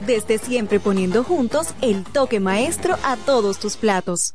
Desde siempre poniendo juntos el toque maestro a todos tus platos.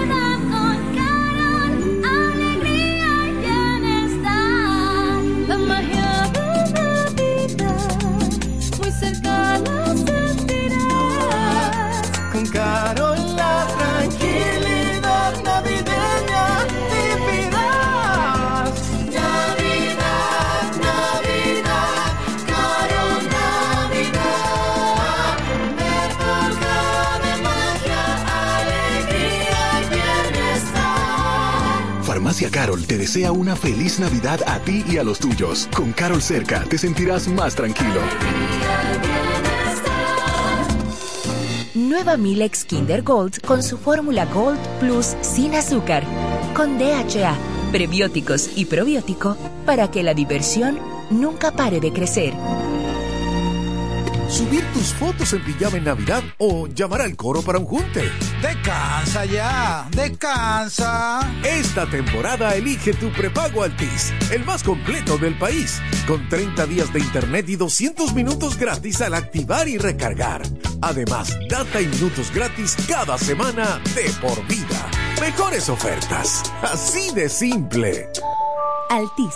Carol te desea una feliz Navidad a ti y a los tuyos. Con Carol cerca te sentirás más tranquilo. Nueva Milex Kinder Gold con su fórmula Gold Plus sin azúcar, con DHA, prebióticos y probiótico para que la diversión nunca pare de crecer. Subir tus fotos en pijama en Navidad o llamar al coro para un junte. Descansa ya, descansa. Esta temporada elige tu prepago Altis, el más completo del país, con 30 días de internet y 200 minutos gratis al activar y recargar. Además, data y minutos gratis cada semana de por vida. Mejores ofertas, así de simple. Altis.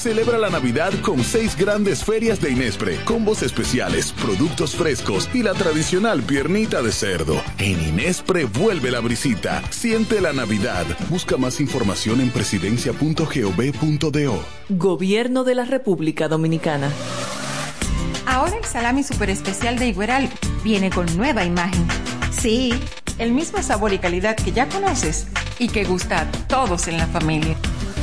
Celebra la Navidad con seis grandes ferias de Inespre, combos especiales, productos frescos y la tradicional piernita de cerdo. En Inespre vuelve la brisita. Siente la Navidad. Busca más información en presidencia.gov.do. Gobierno de la República Dominicana. Ahora el salami super especial de Igueral viene con nueva imagen. Sí, el mismo sabor y calidad que ya conoces y que gusta a todos en la familia.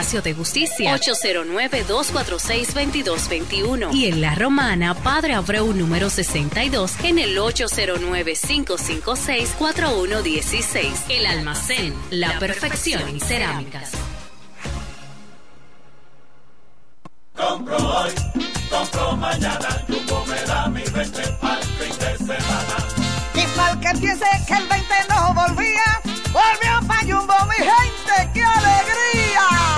de Justicia. 809-246-2221. Y en La Romana, Padre Abreu, número 62, en el 809-556-4116. El almacén, la perfección en cerámicas. Compro hoy, compro mañana, Jumbo me da mi 20 al fin de semana. Y mal que piense que el 20 no volvía, volvió pa' Jumbo, mi gente, ¡qué alegría!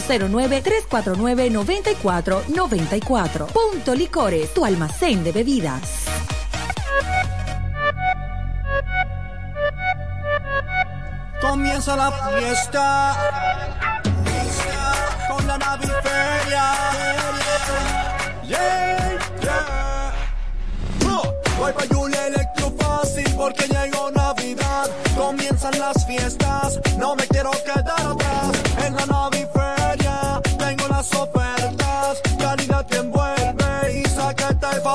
809-349-9494. Punto Licores, tu almacén de bebidas. Comienza la fiesta con la naviferia. Yeah, yeah. Oh, Voy pa' Julia Electro Fácil porque llegó Navidad. Comienzan las fiestas, no me quiero quedar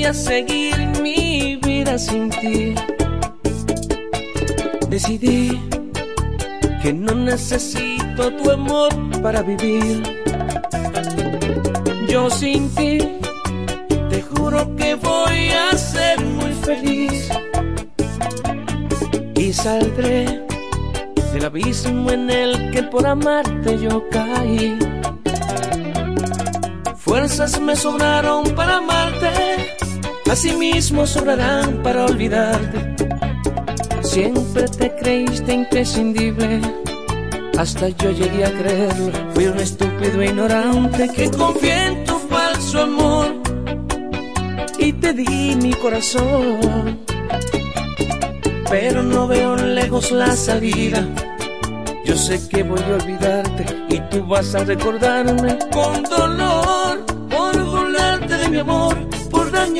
Que voy a seguir mi vida sin ti. Decidí que no necesito tu amor para vivir. Yo sin ti te juro que voy a ser muy feliz y saldré del abismo en el que por amarte yo caí. Fuerzas me sobraron para amarte, asimismo sobrarán para olvidarte. Siempre te creíste imprescindible, hasta yo llegué a creerlo. Fui un estúpido ignorante que confié en tu falso amor y te di mi corazón. Pero no veo lejos la salida. Yo sé que voy a olvidarte y tú vas a recordarme con dolor por burlarte de mi amor,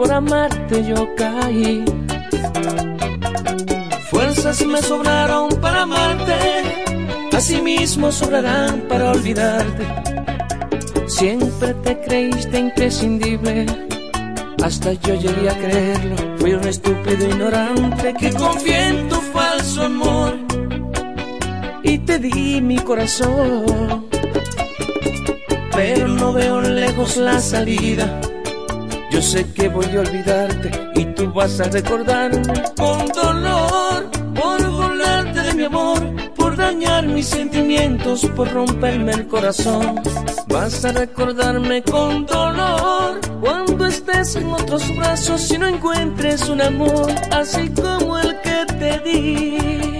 Por amarte yo caí. Fuerzas me sobraron para amarte, asimismo sobrarán para olvidarte. Siempre te creíste imprescindible, hasta yo llegué a creerlo. Fui un estúpido ignorante que confié en tu falso amor y te di mi corazón. Pero no veo lejos la salida. Yo sé que voy a olvidarte y tú vas a recordarme con dolor por burlarte de mi amor, por dañar mis sentimientos, por romperme el corazón. Vas a recordarme con dolor cuando estés en otros brazos y no encuentres un amor así como el que te di.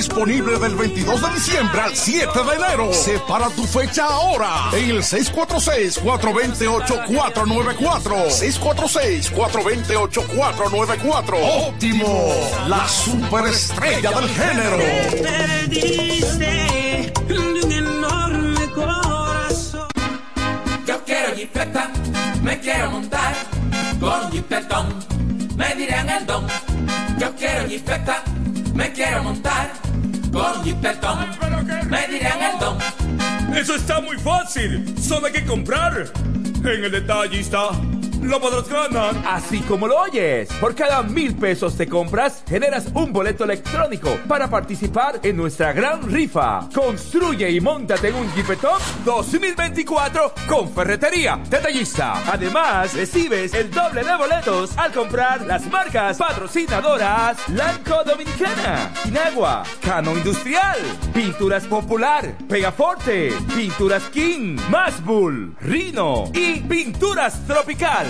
Disponible del 22 de diciembre al 7 de enero. Separa tu fecha ahora en el 646-428-494. 646-428-494. Óptimo, la superestrella del género. Perdiste de un enorme corazón. Yo quiero jipeta, me quiero montar con jipetón, me dirán el don. Yo quiero jipeta, me quiero montar con jipetón, me dirán el don. Eso está muy fácil. Solo hay que comprar. En el detallista lo podrás ganar. Así como lo oyes, por cada mil pesos de compras generas un boleto electrónico para participar en nuestra gran rifa. Construye y montate en un Jeepetop 2024 con Ferretería Detallista. Además, recibes el doble de boletos al comprar las marcas patrocinadoras Lanco Dominicana, Inagua, Cano Industrial, Pinturas Popular, Pegaforte, Pinturas King, Masbull, Rino y Pinturas Tropical.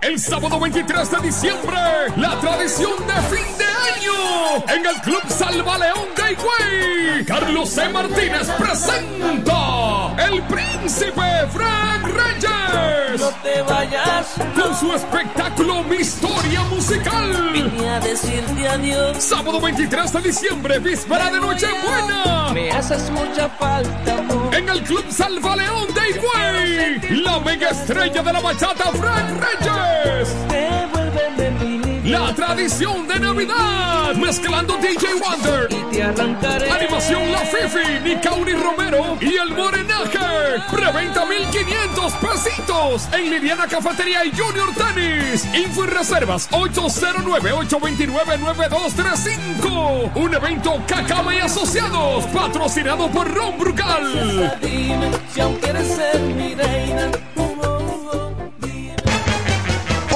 El sábado 23 de diciembre, la tradición de fin de año en el Club Salva León de Higüey. Carlos C. Martínez presenta El Príncipe Frank Reyes. No te vayas. Con su espectáculo Mi Historia Musical. Vine a decirte adiós. Sábado 23 de diciembre, víspera de Nochebuena. Me haces mucha falta, amor. En el Club Salva León de Higüey, la mega estrella de la bachata Frank Reyes. La tradición de Navidad, mezclando DJ Wonder, te arrancaré. Animación La Fifi, Nicauri Romero y el Morenaje. Preventa 1500 pesitos en Liliana Cafetería y Junior Tennis. Info y reservas 809-829-9235. Un evento Cacama y Asociados, patrocinado por Ron Brugal. Dime si aún quieres ser mi reina.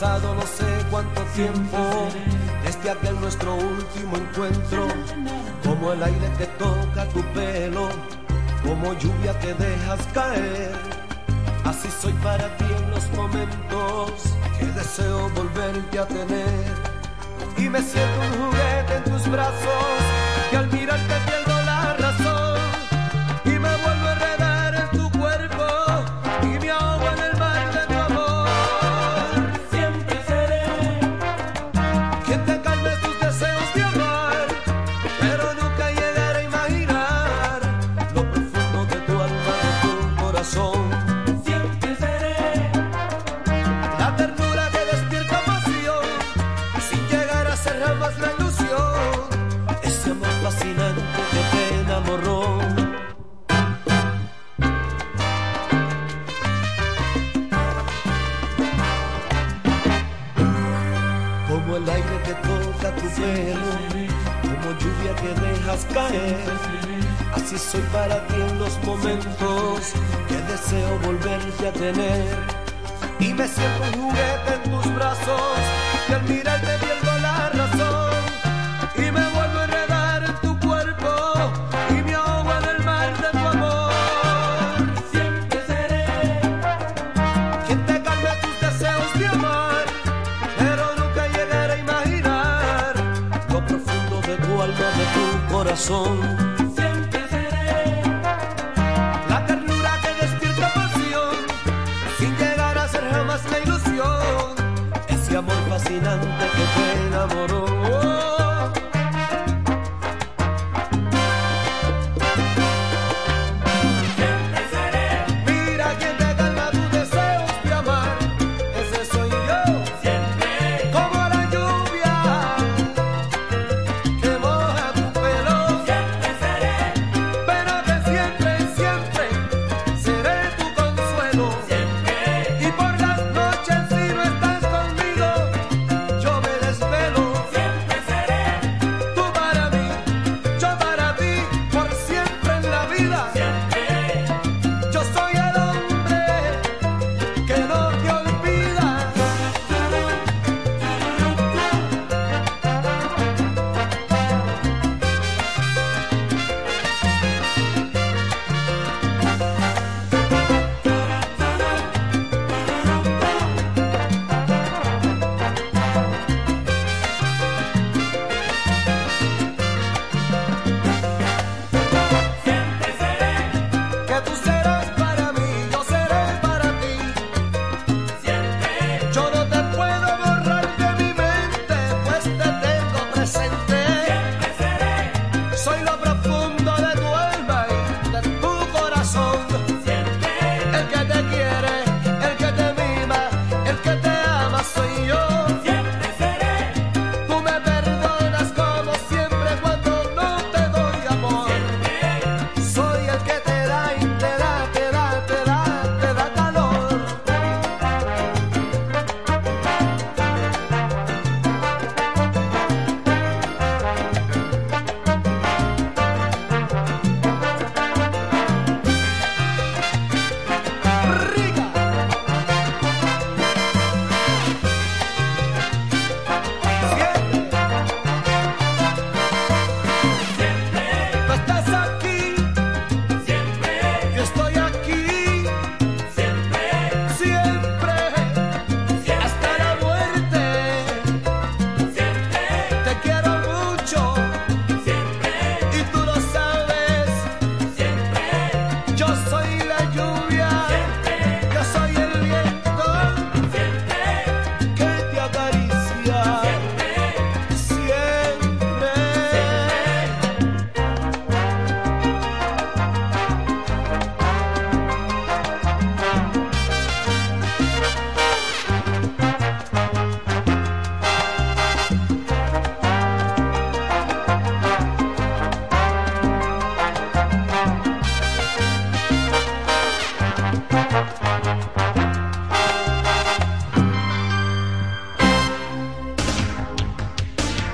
No sé cuánto tiempo desde aquel nuestro último encuentro. Como el aire que toca tu pelo, como lluvia que dejas caer. Así soy para ti en los momentos que deseo volverte a tener. Y me siento un juguete en tus brazos, que al mirarte soy para ti en los momentos que deseo volverte a tener. Y me siento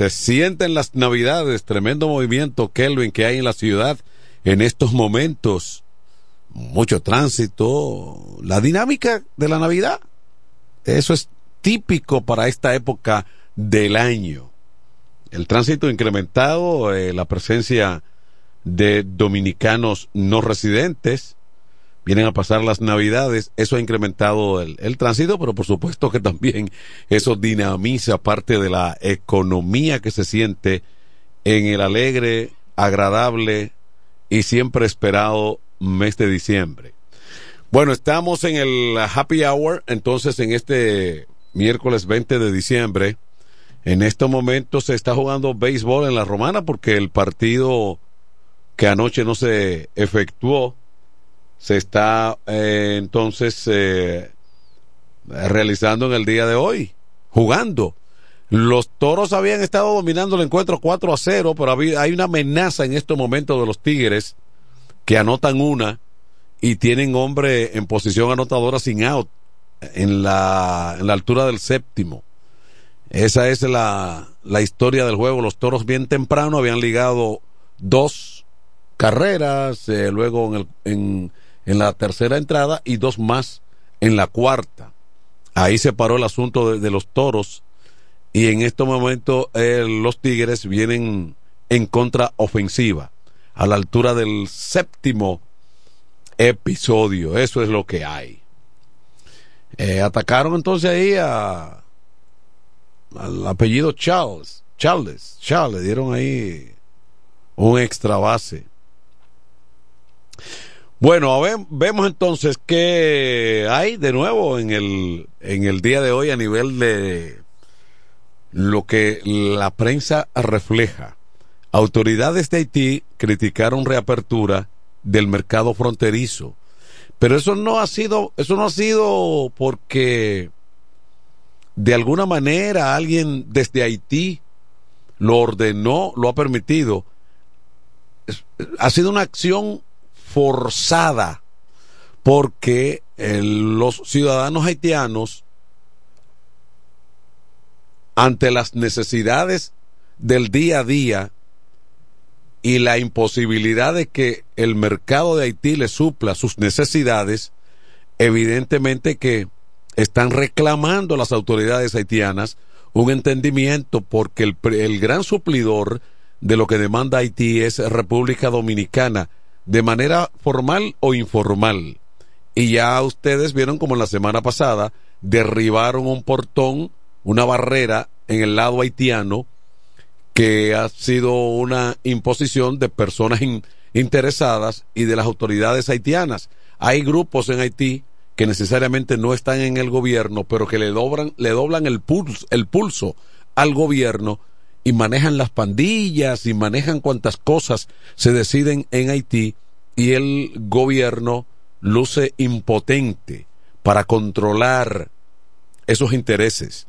se sienten las navidades, tremendo movimiento Kelvin que hay en la ciudad en estos momentos, mucho tránsito, la dinámica de la Navidad, eso es típico para esta época del año. El tránsito incrementado, eh, la presencia de dominicanos no residentes, vienen a pasar las navidades, eso ha incrementado el, el, tránsito, pero por supuesto que también eso dinamiza parte de la economía que se siente en el alegre, agradable y siempre esperado mes de diciembre. Bueno, estamos en el happy hour, entonces en este miércoles 20 de diciembre, en estos momentos se está jugando béisbol en la romana porque el partido que anoche no se efectuó, se está eh, entonces eh, realizando en el día de hoy, jugando. Los toros habían estado dominando el encuentro 4 a 0, pero hay una amenaza en estos momentos de los Tigres que anotan una y tienen hombre en posición anotadora sin out en la, en la altura del séptimo. Esa es la, la historia del juego. Los toros bien temprano habían ligado dos carreras, eh, luego en, el, en en la tercera entrada y dos más en la cuarta. Ahí se paró el asunto de, los toros y en este momento eh, los Tigres vienen en contraofensiva a la altura del séptimo episodio. Eso es lo que hay. Eh, atacaron entonces ahí a, al apellido Charles. Charles, Charles, dieron ahí un extra base. Bueno, ver, vemos entonces qué hay de nuevo en el, en el día de hoy a nivel de lo que la prensa refleja. Autoridades de Haití criticaron reapertura del mercado fronterizo. Pero eso no ha sido, eso no ha sido porque de alguna manera alguien desde Haití lo ordenó, lo ha permitido. Ha sido una acción forzada porque eh, los ciudadanos haitianos ante las necesidades del día a día y la imposibilidad de que el mercado de Haití le supla sus necesidades, evidentemente que están reclamando las autoridades haitianas un entendimiento porque el, el gran suplidor de lo que demanda Haití es República Dominicana de manera formal o informal. Y ya ustedes vieron como la semana pasada derribaron un portón, una barrera en el lado haitiano que ha sido una imposición de personas interesadas y de las autoridades haitianas. Hay grupos en Haití que necesariamente no están en el gobierno, pero que le doblan, le doblan el pulso, el pulso al gobierno y manejan las pandillas y manejan cuantas cosas se deciden en Haití y el gobierno luce impotente para controlar esos intereses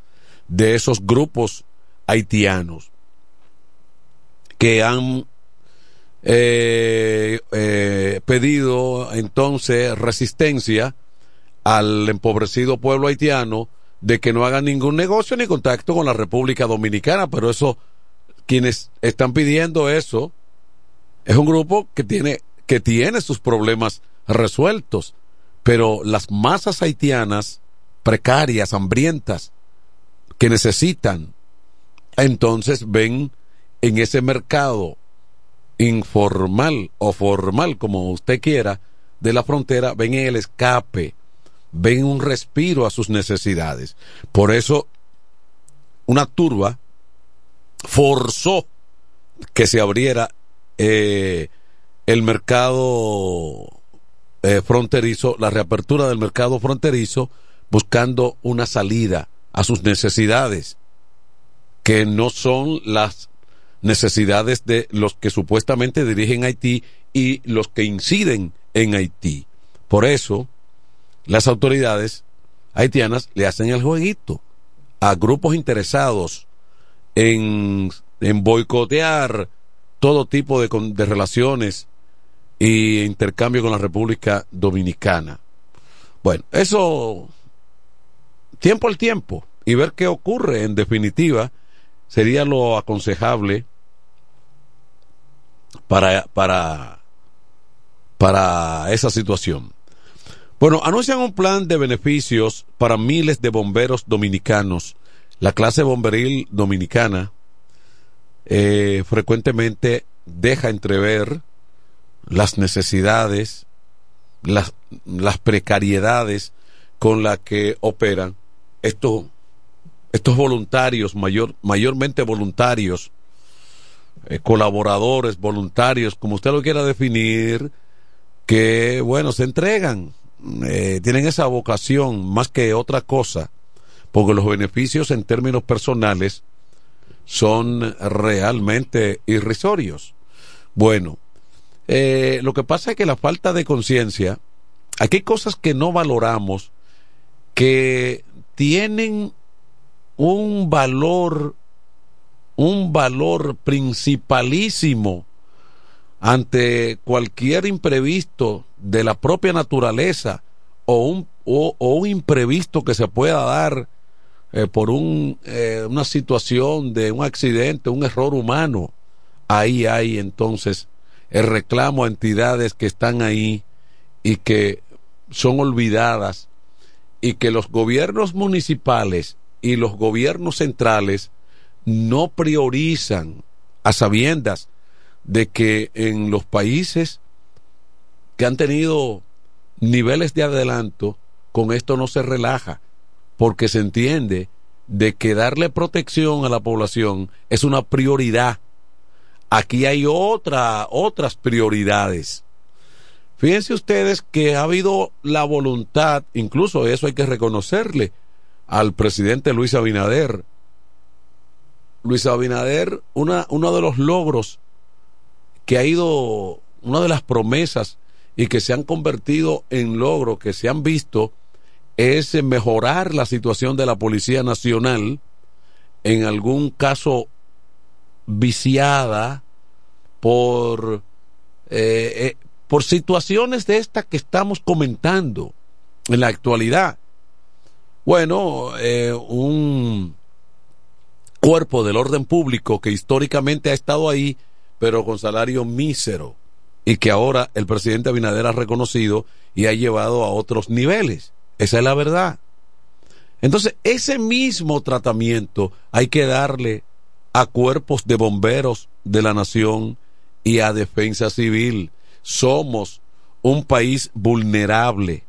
de esos grupos haitianos que han eh, eh, pedido entonces resistencia al empobrecido pueblo haitiano de que no hagan ningún negocio ni contacto con la República Dominicana, pero eso, quienes están pidiendo eso, es un grupo que tiene, que tiene sus problemas resueltos, pero las masas haitianas precarias, hambrientas, que necesitan, entonces ven en ese mercado informal o formal, como usted quiera, de la frontera, ven el escape ven un respiro a sus necesidades. Por eso, una turba forzó que se abriera eh, el mercado eh, fronterizo, la reapertura del mercado fronterizo, buscando una salida a sus necesidades. que no son las necesidades de los que supuestamente dirigen Haití y los que inciden en Haití. Por eso, las autoridades haitianas le hacen el jueguito a grupos interesados en, en boicotear todo tipo de, de relaciones y intercambio con la República Dominicana. Bueno, eso tiempo al tiempo y ver qué ocurre en definitiva sería lo aconsejable para, para, para esa situación. Bueno, anuncian un plan de beneficios para miles de bomberos dominicanos. La clase bomberil dominicana eh, frecuentemente deja entrever las necesidades, las, las precariedades con las que operan estos, estos voluntarios, mayor, mayormente voluntarios, eh, colaboradores, voluntarios, como usted lo quiera definir, que, bueno, se entregan, eh, tienen esa vocación más que otra cosa, porque los beneficios en términos personales son realmente irrisorios. Bueno, eh, lo que pasa es que la falta de conciencia, aquí hay cosas que no valoramos, que tienen un valor, un valor principalísimo ante cualquier imprevisto de la propia naturaleza o un, o, un imprevisto que se pueda dar eh, por un, eh, una situación de un accidente, un error humano, ahí hay entonces el reclamo a entidades que están ahí y que son olvidadas y que los gobiernos municipales y los gobiernos centrales no priorizan a sabiendas de que en los países que han tenido niveles de adelanto, con esto no se relaja, porque se entiende de que darle protección a la población es una prioridad. Aquí hay otra, otras prioridades. Fíjense ustedes que ha habido la voluntad, incluso eso hay que reconocerle al presidente Luis Abinader. Luis Abinader, una, uno de los logros que ha ido, una de las promesas y que se han convertido en logros que se han visto es mejorar la situación de la Policía Nacional, en algún caso viciada por eh, eh, por situaciones de estas que estamos comentando en la actualidad. Bueno, eh, un cuerpo del orden público que históricamente ha estado ahí, pero con salario mísero, y que ahora el presidente Abinader ha reconocido y ha llevado a otros niveles. Esa es la verdad. Entonces, ese mismo tratamiento hay que darle a cuerpos de bomberos de la nación y a defensa civil somos un país vulnerable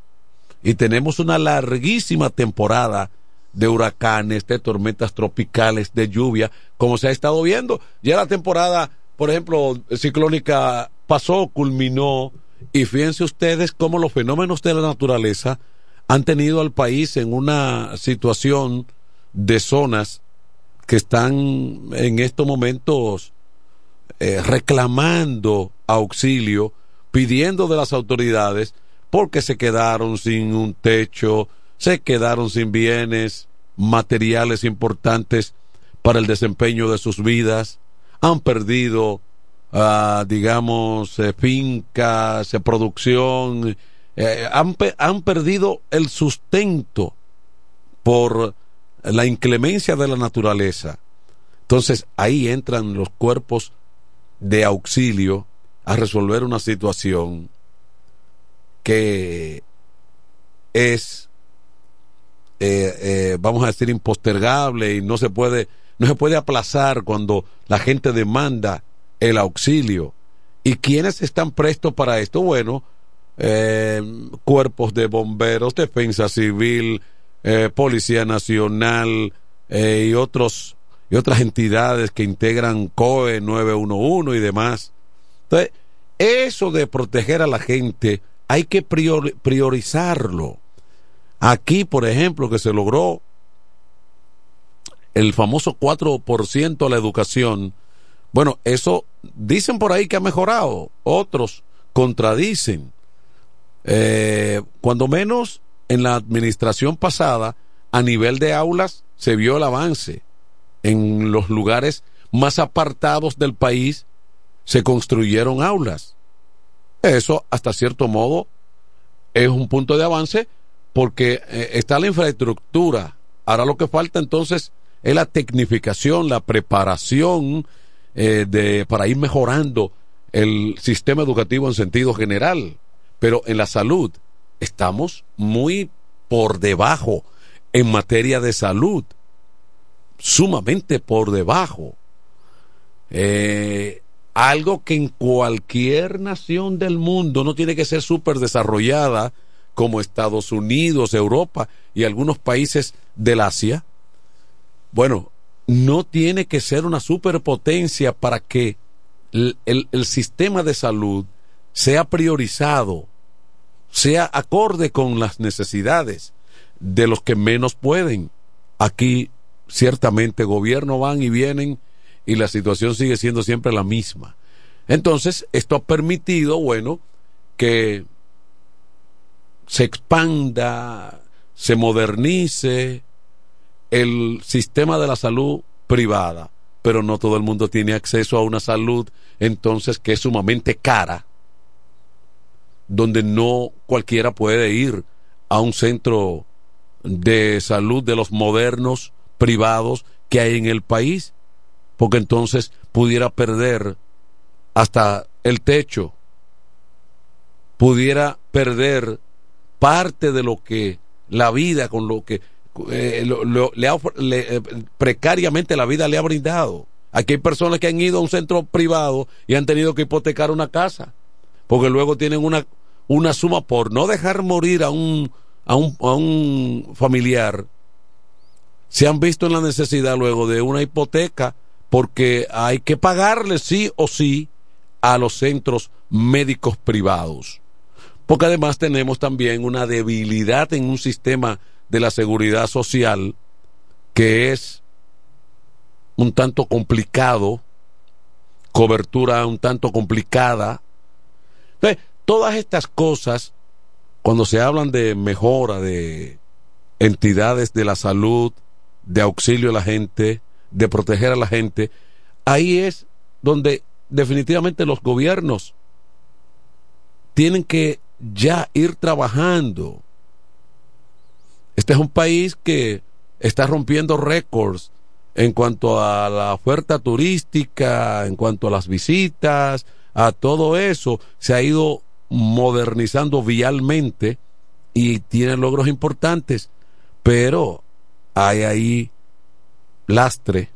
y tenemos una larguísima temporada de huracanes, de tormentas tropicales, de lluvia, como se ha estado viendo. Ya la temporada, por ejemplo, ciclónica pasó, culminó, y fíjense ustedes cómo los fenómenos de la naturaleza han tenido al país en una situación de zonas que están en estos momentos eh, reclamando auxilio pidiendo de las autoridades porque se quedaron sin un techo, se quedaron sin bienes materiales importantes para el desempeño de sus vidas, han perdido, uh, digamos, eh, fincas, eh, producción, eh, han, han perdido el sustento por la inclemencia de la naturaleza. Entonces ahí entran los cuerpos de auxilio a resolver una situación que es, vamos a decir, impostergable y no se puede, no se puede aplazar cuando la gente demanda el auxilio. ¿Y quiénes están prestos para esto? Bueno, eh, cuerpos de bomberos, defensa civil, policía nacional y otros y otras entidades que integran COE 911 y demás entonces, eso de proteger a la gente hay que priorizarlo. Aquí, por ejemplo, que se logró el famoso 4% a la educación, bueno, eso dicen por ahí que ha mejorado, otros contradicen. Eh, cuando menos en la administración pasada, a nivel de aulas, se vio el avance. En los lugares más apartados del país se construyeron aulas. Eso, hasta cierto modo, es un punto de avance porque eh, está la infraestructura. Ahora lo que falta entonces es la tecnificación, la preparación eh, de, para ir mejorando el sistema educativo en sentido general. Pero en la salud estamos muy por debajo en materia de salud, sumamente por debajo. Eh, algo que en cualquier nación del mundo no tiene que ser súper desarrollada como Estados Unidos, Europa y algunos países del Asia. Bueno, no tiene que ser una superpotencia para que el, el, sistema de salud sea priorizado, sea acorde con las necesidades de los que menos pueden. Aquí ciertamente gobierno van y vienen y la situación sigue siendo siempre la misma. Entonces, esto ha permitido, bueno, que se expanda, se modernice el sistema de la salud privada, pero no todo el mundo tiene acceso a una salud entonces que es sumamente cara, donde no cualquiera puede ir a un centro de salud de los modernos privados que hay en el país, porque entonces pudiera perder hasta el techo, pudiera perder parte de lo que la vida, con lo que eh, le, eh, precariamente la vida le ha brindado. Aquí hay personas que han ido a un centro privado y han tenido que hipotecar una casa, porque luego tienen una, una suma por no dejar morir a un, a un, a un familiar. Se han visto en la necesidad luego de una hipoteca porque hay que pagarle sí o sí a los centros médicos privados. Porque además tenemos también una debilidad en un sistema de la seguridad social que es un tanto complicado, cobertura un tanto complicada. todas estas cosas, cuando se hablan de mejora de entidades de la salud, de auxilio a la gente, de proteger a la gente, ahí es donde definitivamente los gobiernos tienen que ya ir trabajando. Este es un país que está rompiendo récords en cuanto a la oferta turística, en cuanto a las visitas, a todo eso. Se ha ido modernizando vialmente y tiene logros importantes, pero hay ahí lastre,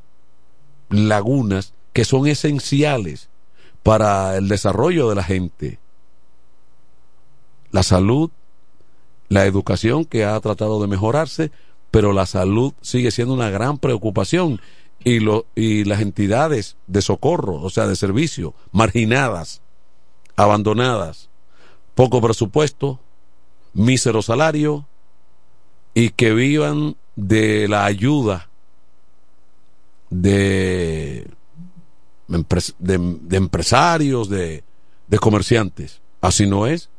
lagunas que son esenciales para el desarrollo de la gente. La salud, la educación que ha tratado de mejorarse, pero la salud sigue siendo una gran preocupación y, lo, y las entidades de socorro, o sea, de servicio, marginadas, abandonadas, poco presupuesto, mísero salario y que vivan de la ayuda de, de, empresarios, de, de comerciantes. Así no es.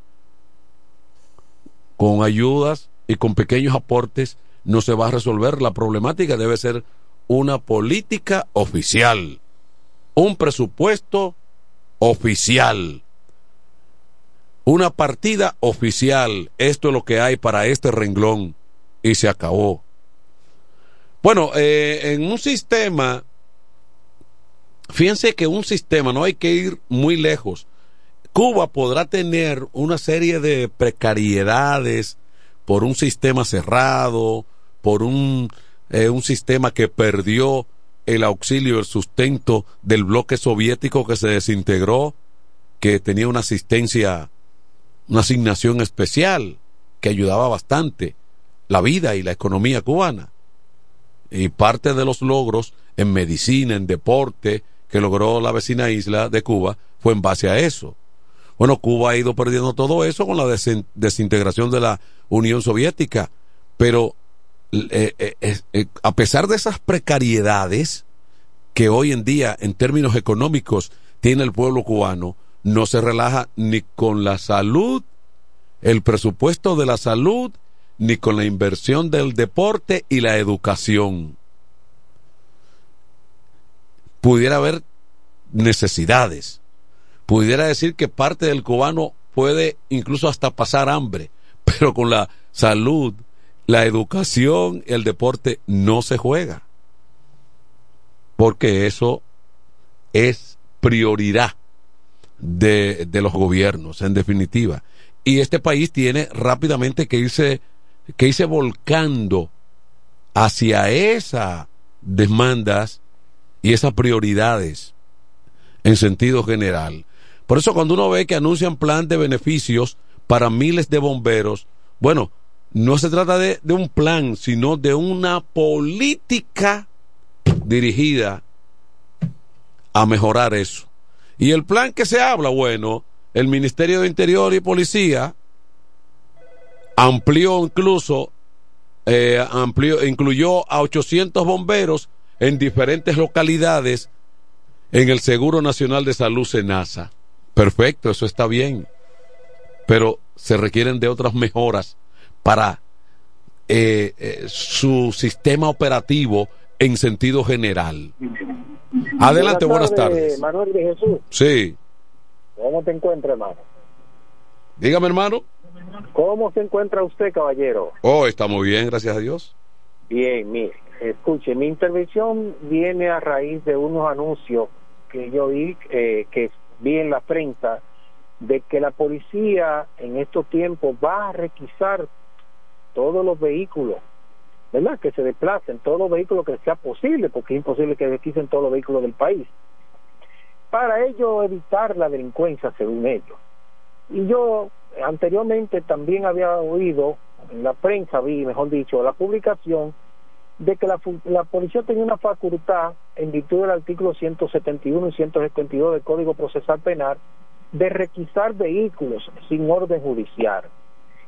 Con ayudas y con pequeños aportes no se va a resolver la problemática. Debe ser una política oficial, un presupuesto oficial, una partida oficial. Esto es lo que hay para este renglón y se acabó. Bueno, eh, en un sistema, fíjense que un sistema, no hay que ir muy lejos. Cuba podrá tener una serie de precariedades por un sistema cerrado, por un, eh, un sistema que perdió el auxilio, el sustento del bloque soviético que se desintegró, que tenía una asistencia, una asignación especial que ayudaba bastante la vida y la economía cubana y parte de los logros en medicina, en deporte, que logró la vecina isla de Cuba, fue en base a eso. Bueno, Cuba ha ido perdiendo todo eso con la desintegración de la Unión Soviética, pero eh, eh, eh, a pesar de esas precariedades que hoy en día en términos económicos tiene el pueblo cubano, no se relaja ni con la salud, el presupuesto de la salud, ni con la inversión del deporte y la educación. Pudiera haber necesidades. Pudiera decir que parte del cubano puede incluso hasta pasar hambre, pero con la salud, la educación, el deporte no se juega. Porque eso es prioridad de, los gobiernos, en definitiva. Y este país tiene rápidamente que irse, que irse volcando hacia esas demandas y esas prioridades en sentido general. Por eso cuando uno ve que anuncian plan de beneficios para miles de bomberos, bueno, no se trata de, un plan, sino de una política dirigida a mejorar eso. Y el plan que se habla, bueno, el Ministerio de Interior y Policía amplió incluso, eh, amplió, incluyó a 800 bomberos en diferentes localidades en el Seguro Nacional de Salud SENASA. Perfecto, eso está bien. Pero se requieren de otras mejoras para eh, eh, su sistema operativo en sentido general. Adelante, buenas tardes. Manuel de Jesús. Sí. ¿Cómo te encuentra, hermano? Dígame, hermano. ¿Cómo se encuentra usted, caballero? Oh, está muy bien, gracias a Dios. Bien, mire, escuche, mi intervención viene a raíz de unos anuncios que yo vi, eh, que vi en la prensa, de que la policía en estos tiempos va a requisar todos los vehículos, ¿verdad? Que se desplacen, todos los vehículos que sea posible, porque es imposible que requisen todos los vehículos del país, para ello evitar la delincuencia, según ellos. Y yo anteriormente también había oído, en la prensa vi, mejor dicho, la publicación de que la, la, policía tenía una facultad en virtud del artículo 171 y 172 del Código Procesal Penal de requisar vehículos sin orden judicial.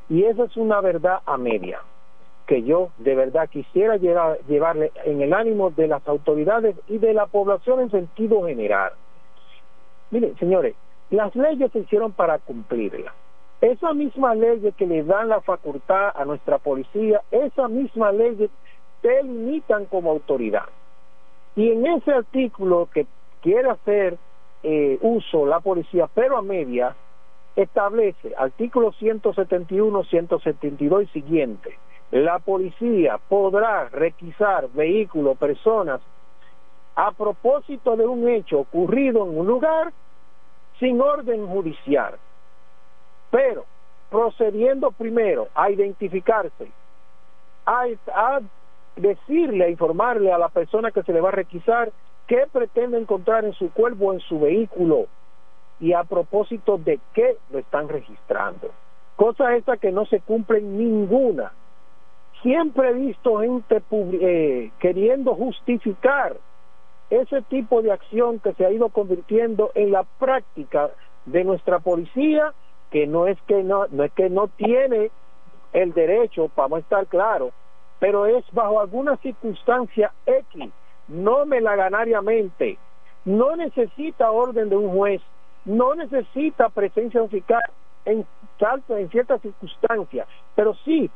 Y esa es una verdad a media, que yo de verdad quisiera llevar, llevarle en el ánimo de las autoridades y de la población en sentido general. Miren, señores, las leyes se hicieron para cumplirlas. Esa misma ley que le dan la facultad a nuestra policía, esa misma ley te limitan como autoridad. Y en ese artículo que quiere hacer eh, uso la policía, pero a media, establece, artículo 171, 172 y siguiente, la policía podrá requisar vehículos, personas, a propósito de un hecho ocurrido en un lugar sin orden judicial, pero procediendo primero a identificarse, a, a decirle, informarle a la persona que se le va a requisar qué pretende encontrar en su cuerpo o en su vehículo y a propósito de qué lo están registrando. Cosa esa que no se cumple ninguna. Siempre he visto gente eh, queriendo justificar ese tipo de acción que se ha ido convirtiendo en la práctica de nuestra policía, que no es que no, no es que no tiene el derecho, vamos a estar claros, pero es bajo alguna circunstancia X, no melaganariamente, no necesita orden de un juez, no necesita presencia fiscal en, en ciertas circunstancias, pero sí,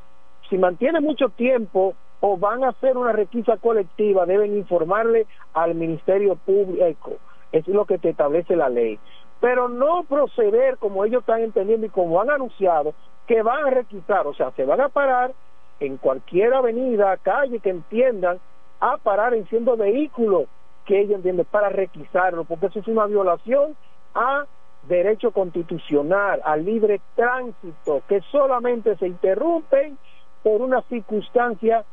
si mantiene mucho tiempo o van a hacer una requisa colectiva, deben informarle al Ministerio Público, es lo que te establece la ley, pero no proceder como ellos están entendiendo y como han anunciado, que van a requisar, o sea, se van a parar en cualquier avenida, calle que entiendan, a parar enciendo vehículos que ellos entienden para requisarlo, porque eso es una violación a derecho constitucional, al libre tránsito, que solamente se interrumpen por una circunstancia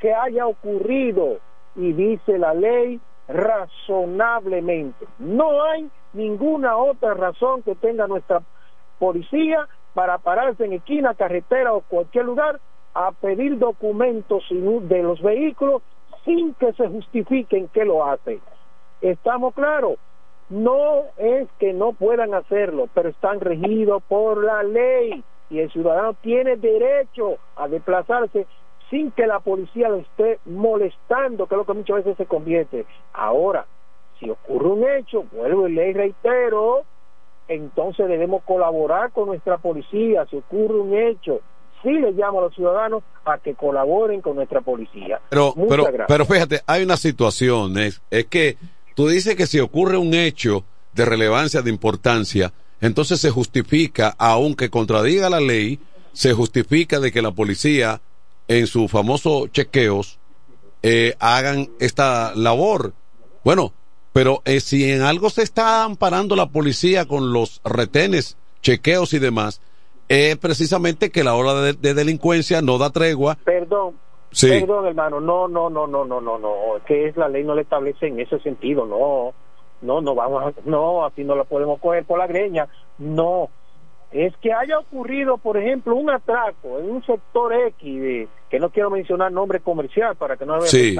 que haya ocurrido y dice la ley razonablemente. No hay ninguna otra razón que tenga nuestra policía para pararse en esquina, carretera o cualquier lugar a pedir documentos de los vehículos sin que se justifiquen que lo hace. Estamos claros, no es que no puedan hacerlo, pero están regidos por la ley y el ciudadano tiene derecho a desplazarse sin que la policía lo esté molestando, que es lo que muchas veces se convierte. Ahora, si ocurre un hecho, vuelvo y le reitero, entonces debemos colaborar con nuestra policía. Si ocurre un hecho, sí le llamo a los ciudadanos a que colaboren con nuestra policía. Pero, Muchas pero, gracias. pero fíjate, hay una situación, es, es que tú dices que si ocurre un hecho de relevancia, de importancia, entonces se justifica, aunque contradiga la ley, se justifica de que la policía, en sus famosos chequeos, eh, hagan esta labor. Bueno, pero eh, si en algo se está amparando la policía con los retenes, chequeos y demás, es precisamente que la hora de, de delincuencia no da tregua. Perdón, Sí. perdón hermano, no, no, no, no, no, no, no, que es la ley no le establece en ese sentido, no, no, no vamos, a- no, así no la podemos coger por la greña, no, es que haya ocurrido, por ejemplo, un atraco en un sector X, de- que no quiero mencionar nombre comercial para que no me Sí.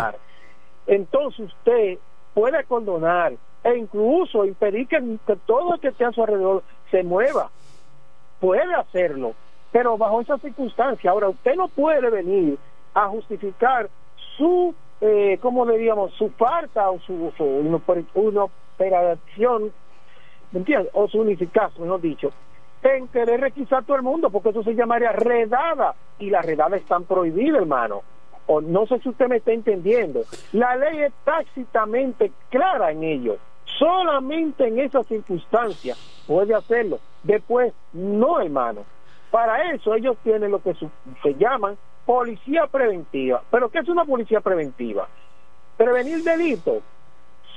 entonces usted puede condonar e incluso impedir que, que todo el que esté a su alrededor se mueva, puede hacerlo, pero bajo esa circunstancia. Ahora, usted no puede venir a justificar su, eh, ¿cómo diríamos?, su falta o su, su inoper- una operación, ¿me? O su unificación, mejor dicho, en querer requisar todo el mundo, porque eso se llamaría redada, y las redadas están prohibidas, hermano. O no sé si usted me está entendiendo. La ley es tácitamente clara en ello. Solamente en esa circunstancia puede hacerlo. Después, no, hermano. Para eso ellos tienen lo que se llaman policía preventiva. ¿Pero qué es una policía preventiva? Prevenir delitos.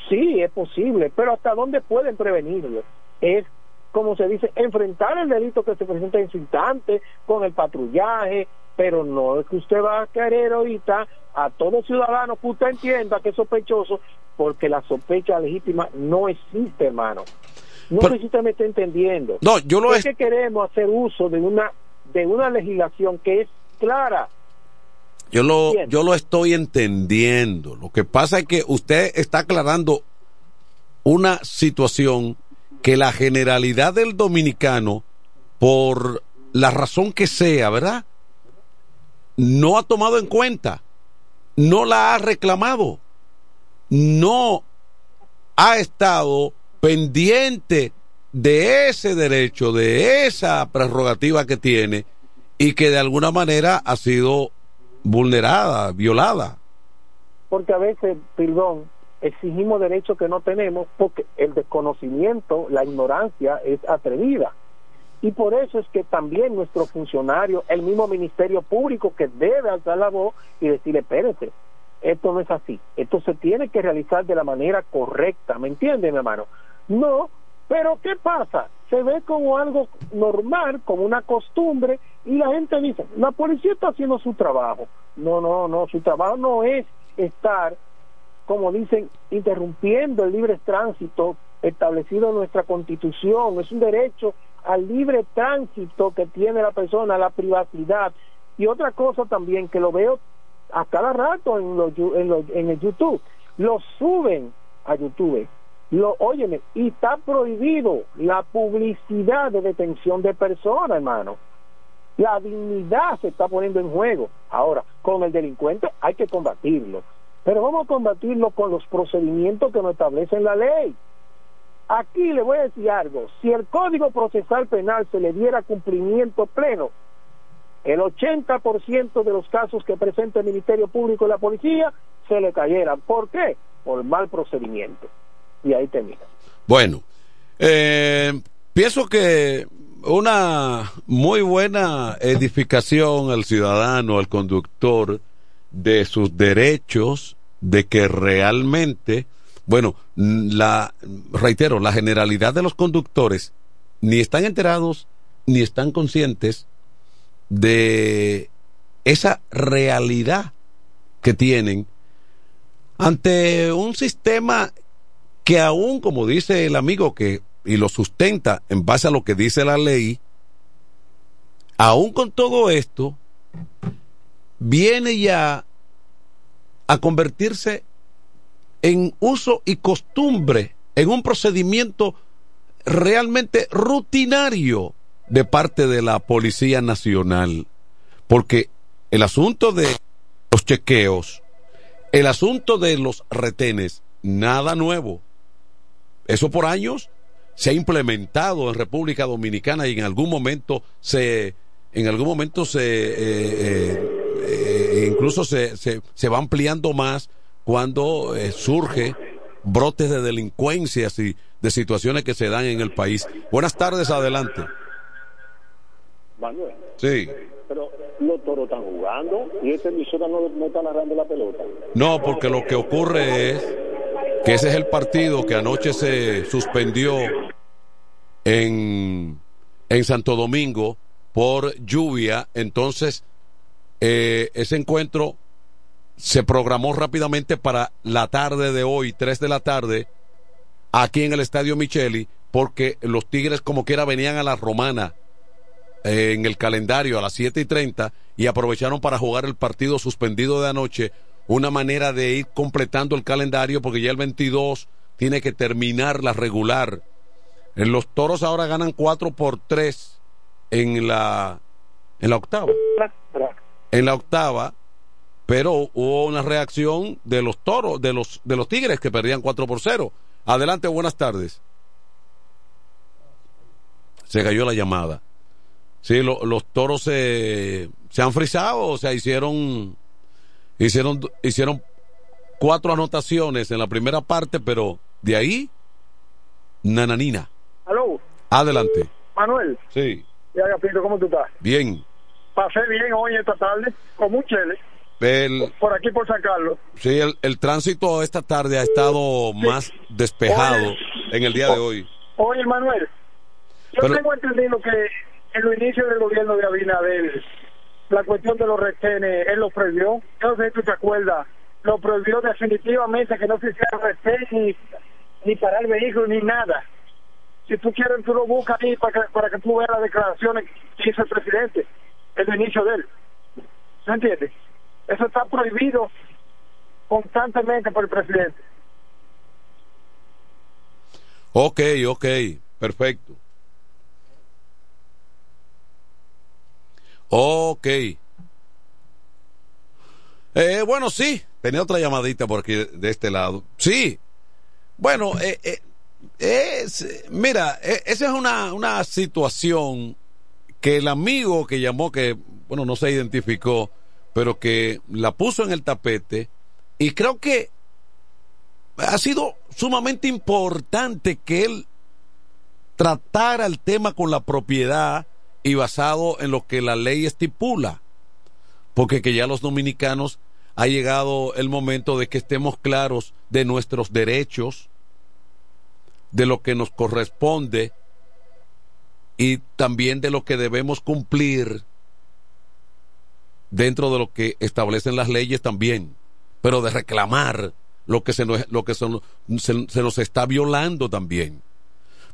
Sí, es posible, pero ¿hasta dónde pueden prevenirlo? Es, como se dice, enfrentar el delito que se presenta en su instante, con el patrullaje, pero no es que usted va a querer ahorita a todo ciudadano que usted entienda que es sospechoso, porque la sospecha legítima no existe, hermano. No sé si usted me está entendiendo. No, yo lo es es- que queremos hacer uso de una de una legislación que es clara. Yo lo, yo lo estoy entendiendo. Lo que pasa es que usted está aclarando una situación que la generalidad del dominicano, por la razón que sea, ¿verdad? No ha tomado en cuenta, no la ha reclamado, no ha estado pendiente de ese derecho, de esa prerrogativa que tiene y que de alguna manera ha sido vulnerada, violada. porque a veces, perdón, exigimos derechos que no tenemos porque el desconocimiento, la ignorancia es atrevida. Y por eso es que también nuestros funcionarios, el mismo Ministerio Público que debe alzar la voz y decirle, espérate, esto no es así, esto se tiene que realizar de la manera correcta, ¿me entiende, mi hermano? No, pero ¿qué pasa? Se ve como algo normal, como una costumbre, y la gente dice, la policía está haciendo su trabajo. No, no, no, su trabajo no es estar, como dicen, interrumpiendo el libre tránsito establecido en nuestra constitución. Es un derecho al libre tránsito que tiene la persona, la privacidad. Y otra cosa también que lo veo a cada rato en, en, en el YouTube, lo suben a YouTube. Lo, óyeme, y está prohibido la publicidad de detención de personas, hermano. La dignidad se está poniendo en juego. Ahora, con el delincuente hay que combatirlo. Pero vamos a combatirlo con los procedimientos que nos establecen la ley. Aquí le voy a decir algo. Si el Código Procesal Penal se le diera cumplimiento pleno, el 80% de los casos que presenta el Ministerio Público y la policía se le cayeran. ¿Por qué? Por mal procedimiento. Y ahí termina. Bueno, eh, pienso que una muy buena edificación al ciudadano, al conductor, de sus derechos, de que realmente, bueno, la, reitero, la generalidad de los conductores ni están enterados ni están conscientes de esa realidad que tienen ante un sistema que aún, como dice el amigo que, y lo sustenta en base a lo que dice la ley, aún con todo esto, viene ya a convertirse en uso y costumbre, en un procedimiento realmente rutinario de parte de la Policía Nacional. Porque el asunto de los chequeos, el asunto de los retenes, nada nuevo. Eso por años se ha implementado en República Dominicana y en algún momento se, en algún momento se, eh, eh, eh, incluso se, se, se, va ampliando más cuando surge brotes de delincuencias y de situaciones que se dan en el país. Buenas tardes, adelante. Manuel. Sí. Pero los toros están jugando y este emisora no, no está narrando la pelota. No, porque lo que ocurre es que ese es el partido que anoche se suspendió en, en Santo Domingo por lluvia. Entonces, eh, ese encuentro se programó rápidamente para la tarde de hoy, 3 de la tarde, aquí en el Estadio Micheli, porque los Tigres como quiera venían a la Romana eh, en el calendario a las 7 y 30 y aprovecharon para jugar el partido suspendido de anoche, una manera de ir completando el calendario porque ya el 22 tiene que terminar la regular. En los toros ahora ganan 4 por 3 en la, en la octava. En la octava pero hubo una reacción de los toros, de los, de los tigres que perdían 4 por 0. Adelante, buenas tardes. Se cayó la llamada. Sí, los toros se, se han frisado, o sea, hicieron, hicieron, hicieron cuatro anotaciones en la primera parte, pero de ahí, nananina. ¿Aló? Adelante. Manuel. Sí. Ya, ¿cómo tú estás? Bien. Pasé bien hoy esta tarde, con un chele. por aquí por San Carlos. Sí, el, el tránsito esta tarde ha estado más despejado en el día de hoy. Oye, Manuel, yo tengo entendido que en los inicios del gobierno de Abinader, la cuestión de los retenes, él lo prohibió. Yo no sé si tú te acuerdas, lo prohibió definitivamente que no se hiciera retén ni, ni parar el vehículo ni nada. Si tú quieres, tú lo buscas ahí para que, para que tú veas las declaraciones que hizo el presidente, el inicio de él. ¿Se entiende? Eso está prohibido constantemente por el presidente. Ok, ok, perfecto. Ok. Eh, bueno, sí, tenía otra llamadita por aquí de este lado. Sí. Bueno, eh, eh, es, mira, eh, esa es una, una situación que el amigo que llamó, que, bueno, no se identificó, pero que la puso en el tapete y creo que ha sido sumamente importante que él tratara el tema con la propiedad y basado en lo que la ley estipula. Porque que ya los dominicanos ha llegado el momento de que estemos claros de nuestros derechos, de lo que nos corresponde y también de lo que debemos cumplir dentro de lo que establecen las leyes también, pero de reclamar lo que se nos, lo que se, se nos está violando también.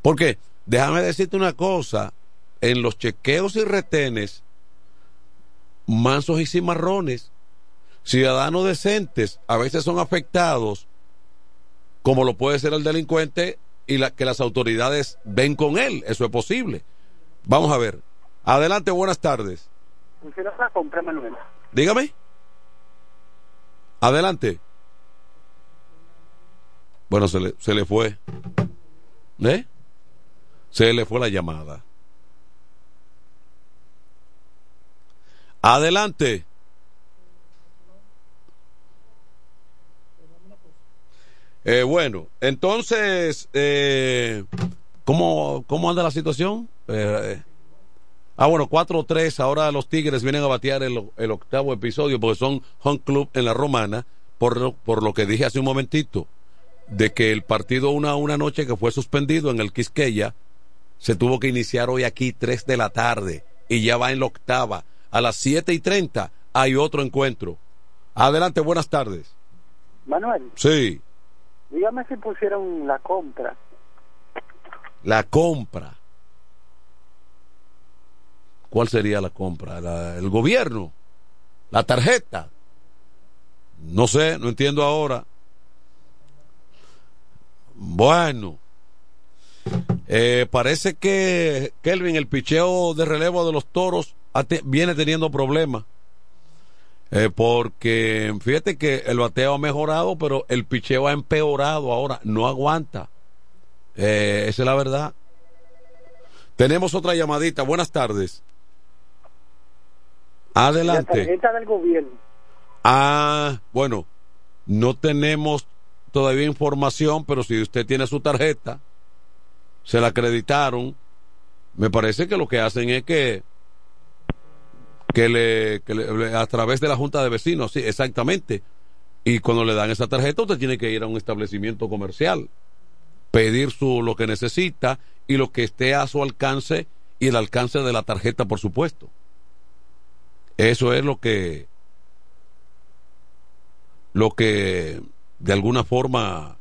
Porque, déjame decirte una cosa, en los chequeos y retenes, mansos y cimarrones, ciudadanos decentes a veces son afectados, como lo puede ser el delincuente, y la, que las autoridades ven con él. Eso es posible. Vamos a ver. Adelante, buenas tardes. Dígame. Adelante. Bueno, se le, se le fue. ¿Eh? Se le fue la llamada. Adelante. Eh, bueno, entonces, eh, ¿cómo, ¿cómo anda la situación? Eh, ah, bueno, 4-3, ahora los Tigres vienen a batear el, el, octavo episodio porque son home club en la romana, por lo, por lo que dije hace un momentito, de que el partido una, una noche que fue suspendido en el Quisqueya, se tuvo que iniciar hoy aquí 3 de la tarde y ya va en la octava a las 7 y 30 hay otro encuentro. Adelante, buenas tardes. Manuel. Sí. Dígame si pusieron la compra. La compra. ¿Cuál sería la compra? ¿El gobierno? ¿La tarjeta? No sé, no entiendo ahora. Bueno. Eh, parece que Kelvin, el picheo de relevo de los toros, viene teniendo problemas. Eh, porque fíjate que el bateo ha mejorado, pero el picheo ha empeorado ahora. No aguanta. Eh, esa es la verdad. Tenemos otra llamadita. Buenas tardes. Adelante. La tarjeta del gobierno. Ah, bueno, no tenemos todavía información, pero si usted tiene su tarjeta, se la acreditaron, me parece que lo que hacen es que que le, que le- a través de la junta de vecinos, sí, exactamente. Y cuando le dan esa tarjeta, usted tiene que ir a un establecimiento comercial, pedir su lo que necesita y lo que esté a su alcance y el alcance de la tarjeta, por supuesto. Eso es lo que lo que de alguna forma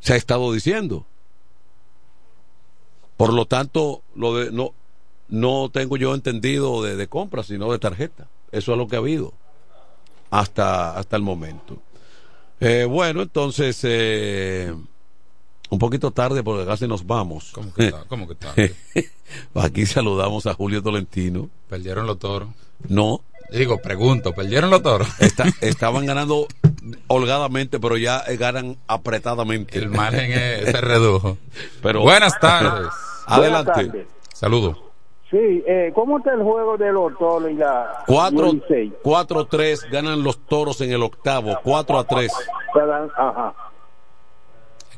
se ha estado diciendo. Por lo tanto, lo de no no tengo yo entendido de, de compra, sino de tarjeta. Eso es lo que ha habido hasta hasta el momento. Eh, bueno, entonces eh, un poquito tarde porque casi nos vamos. ¿Cómo que, ta- cómo que tarde? Aquí saludamos a Julio Tolentino. ¿Perdieron los toros? No. Digo, pregunto, ¿perdieron los toros? Está- estaban ganando holgadamente, pero ya eh, ganan apretadamente. El margen es- se redujo. Pero, Buenas tardes. Adelante. Buenas tardes. Saludos. Sí, eh, ¿cómo está el juego de los toros y la Cuatro- y el Licey? 4-3 ganan los toros en el octavo. 4 a 3. Ajá.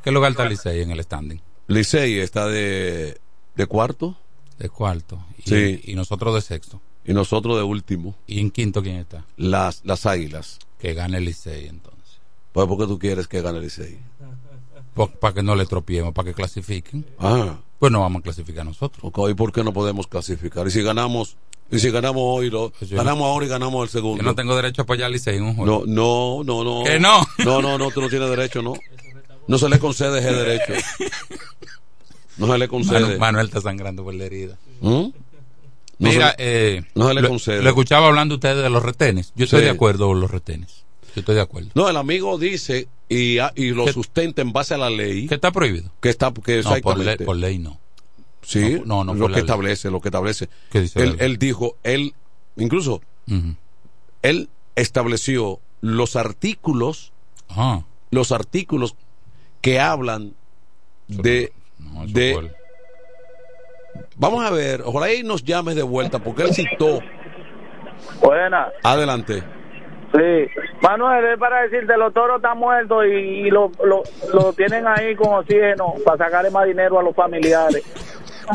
¿Qué lugar está Licey en el standing? Licey está de, de cuarto. De cuarto. Y, Sí. y nosotros de sexto. Y nosotros de último. ¿Y en quinto quién está? Las, las águilas. Que gane el Licey entonces. Pues porque tú quieres que gane Licey. Para que no le tropiemos, para que clasifiquen. Ah. Pues no vamos a clasificar nosotros. ¿y por qué no podemos clasificar? Y si ganamos, y si ganamos hoy, lo, Pues yo ganamos no- ahora y ganamos el segundo. Yo no tengo derecho a apoyar al Licey en un juego. No, no, no, no. ¿Que no? No, no, no, tú no tienes derecho, no. No se le concede ese derecho. No se le concede. Manu- Manuel está sangrando por la herida. ¿Mm? No Mira, se- eh, no se le lo, concede. lo escuchaba hablando ustedes de los retenes. Yo estoy Sí. de acuerdo con los retenes. Yo estoy de acuerdo. No, el amigo dice y, y lo sustenta en base a la ley. Que está prohibido. Que está, que No, por ley, por ley no. Sí, No, no, no lo que ley. establece, lo que establece. ¿Qué dice él, él dijo, él, incluso, él estableció los artículos, los artículos que hablan de, No, de vamos a ver, ojalá y nos llames de vuelta, porque él citó, Buena. adelante. Sí. Manuel, es para decirte, los toros están muertos y, y lo, lo, lo tienen ahí con oxígeno para sacarle más dinero a los familiares.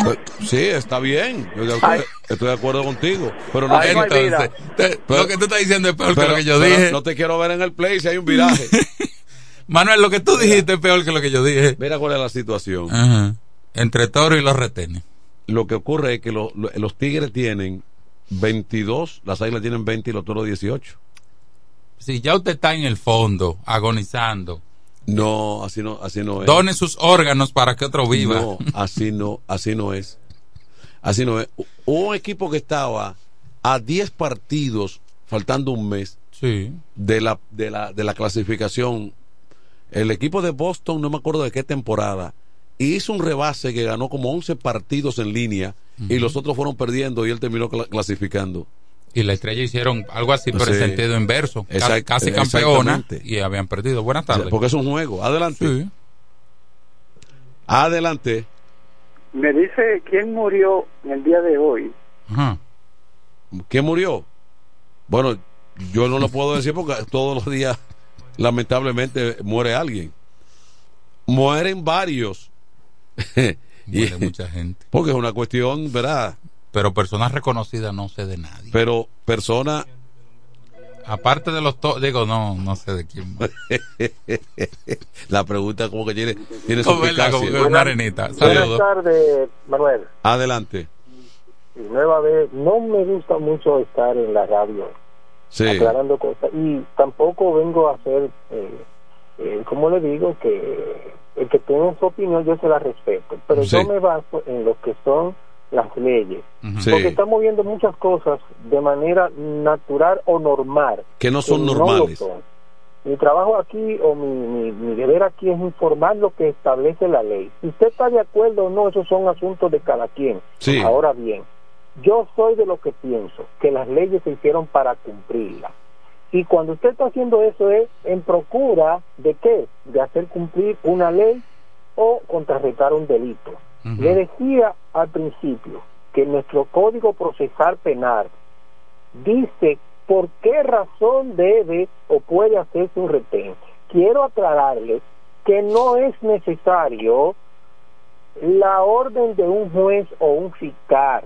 Pues, sí, está bien, yo de Ay. acuerdo- estoy de acuerdo contigo, pero no, Ay, no te- lo que tú estás diciendo es peor que lo que yo pero dije. no te quiero ver en el play si hay un viraje. Manuel, lo que tú dijiste es peor que lo que yo dije. Mira cuál es la situación. Ajá. Entre toro y los retenes. Lo que ocurre es que lo- lo- los tigres tienen 22, las águilas tienen 20 y los toros 18. Si ya usted está en el fondo, agonizando, No, así no, así no es. done sus órganos para que otro viva. No, así no, así no es. Así no es. Hubo un equipo que estaba a 10 partidos, faltando un mes, Sí. de la, de la, de la clasificación. El equipo de Boston, no me acuerdo de qué temporada, hizo un rebase que ganó como 11 partidos en línea y los otros fueron perdiendo y él terminó cla- clasificando. Y la estrella hicieron algo así, pero en Sí. sentido inverso. Exact- casi campeona y habían perdido. Buenas tardes. Porque es un juego. Adelante. Sí. Adelante. Me dice quién murió en el día de hoy. Ajá. ¿Quién murió? Bueno, yo no lo puedo decir porque todos los días, lamentablemente, muere alguien. Mueren varios. Muere mucha gente. Porque es una cuestión, ¿verdad? Pero personas reconocidas no sé de nadie. Pero persona. Aparte de los to digo, no, no sé de quién. más. La pregunta como que tiene, tiene verdad, como que una arenita. Buenas Saludos. tardes, Manuel. Adelante. Y nueva vez, no me gusta mucho estar en la radio Sí. aclarando cosas y tampoco vengo a hacer, eh, eh, como le digo, que el que tenga su opinión yo se la respeto, pero Sí. yo me baso en lo que son las leyes, porque estamos viendo muchas cosas de manera natural o normal. Que no son normales. son. Mi trabajo aquí o mi, mi, mi deber aquí es informar lo que establece la ley. Si usted está de acuerdo o no, esos son asuntos de cada quien. Sí. Ahora bien, yo soy de lo que pienso, que las leyes se hicieron para cumplirlas. Y cuando usted está haciendo eso es en procura de qué? De hacer cumplir una ley o contrarrestar un delito. Le decía al principio que nuestro Código Procesal Penal dice por qué razón debe o puede hacerse un retén. Quiero aclararle que no es necesario la orden de un juez o un fiscal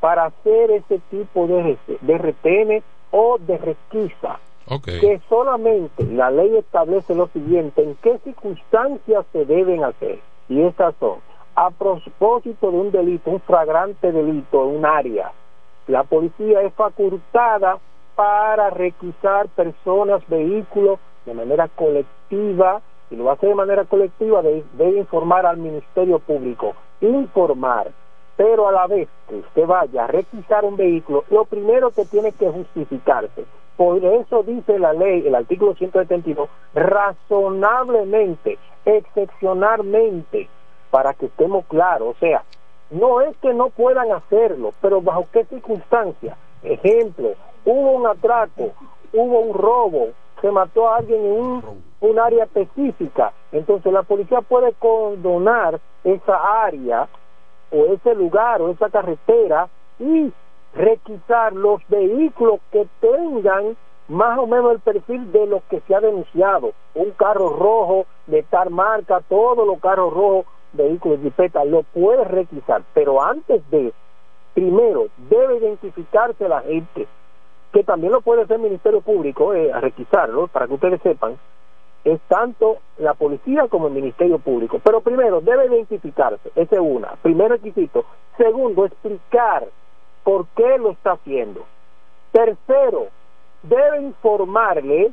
para hacer ese tipo de, de retenes o de requisa. Que solamente la ley establece lo siguiente, en qué circunstancias se deben hacer. Y esas son, a propósito de un delito, un flagrante delito en un área, la policía es facultada para requisar personas, vehículos de manera colectiva, y lo hace de manera colectiva, debe informar al Ministerio Público, informar pero a la vez que usted vaya a requisar un vehículo, lo primero que tiene que justificarse. Por eso dice la ley, el artículo 172, razonablemente, excepcionalmente, para que estemos claros. O sea, no es que no puedan hacerlo, pero bajo qué circunstancias. Ejemplo, hubo un atraco, hubo un robo, se mató a alguien en un, un área específica. Entonces la policía puede condonar esa área o ese lugar o esa carretera y requisar los vehículos que tengan más o menos el perfil de lo que se ha denunciado. Un carro rojo de tal marca, todos los carros rojos, vehículos de peta, lo puede requisar. Pero antes de, primero, debe identificarse la gente, que también lo puede hacer el Ministerio Público, eh, a requisarlo, para que ustedes sepan, es tanto la policía como el Ministerio Público. Pero primero, debe identificarse, ese es una, primer requisito. Segundo, explicar por qué lo está haciendo. Tercero, debe informarle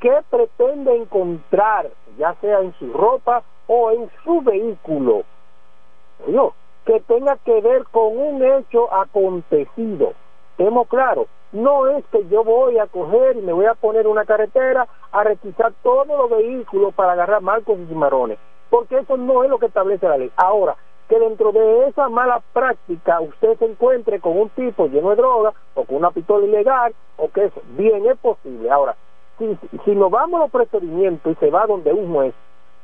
qué pretende encontrar, ya sea en su ropa o en su vehículo. Que tenga que ver con un hecho acontecido. Estemos claros, no es que yo voy a coger y me voy a poner una carretera a requisar todos los vehículos para agarrar marcos y cimarrones, porque eso no es lo que establece la ley. Ahora, que dentro de esa mala práctica usted se encuentre con un tipo lleno de droga o con una pistola ilegal o que eso, bien es posible. Ahora, si, si nos vamos a los procedimientos y se va donde un juez,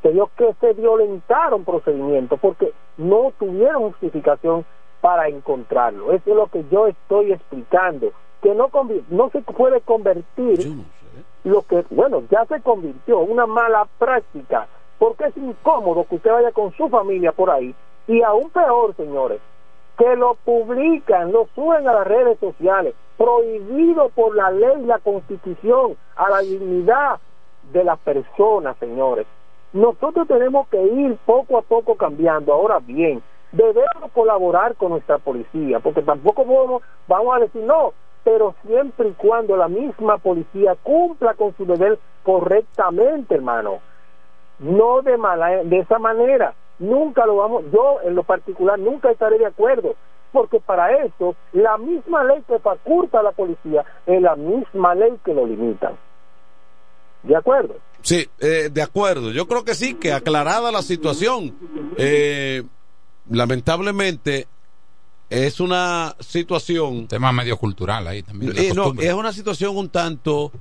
se dio que se violentaron procedimientos porque no tuvieron justificación para encontrarlo. Eso es lo que yo estoy explicando que no, no se puede convertir lo que, bueno, ya se convirtió en una mala práctica, porque es incómodo que usted vaya con su familia por ahí, y aún peor, señores, que lo publican, lo suben a las redes sociales, prohibido por la ley, la constitución, a la dignidad de las personas, señores. Nosotros tenemos que ir poco a poco cambiando. Ahora bien, debemos colaborar con nuestra policía, porque tampoco vamos, vamos a decir, no, pero siempre y cuando la misma policía cumpla con su deber correctamente, hermano. No de mala, de esa manera. Nunca lo vamos, yo en lo particular nunca estaré de acuerdo, porque para eso la misma ley que faculta a la policía es la misma ley que lo limita. ¿De acuerdo? Sí, eh, de acuerdo. Yo creo que sí, que aclarada la situación, eh, lamentablemente es una situación... Tema medio cultural ahí también. Eh, no, es una situación un tanto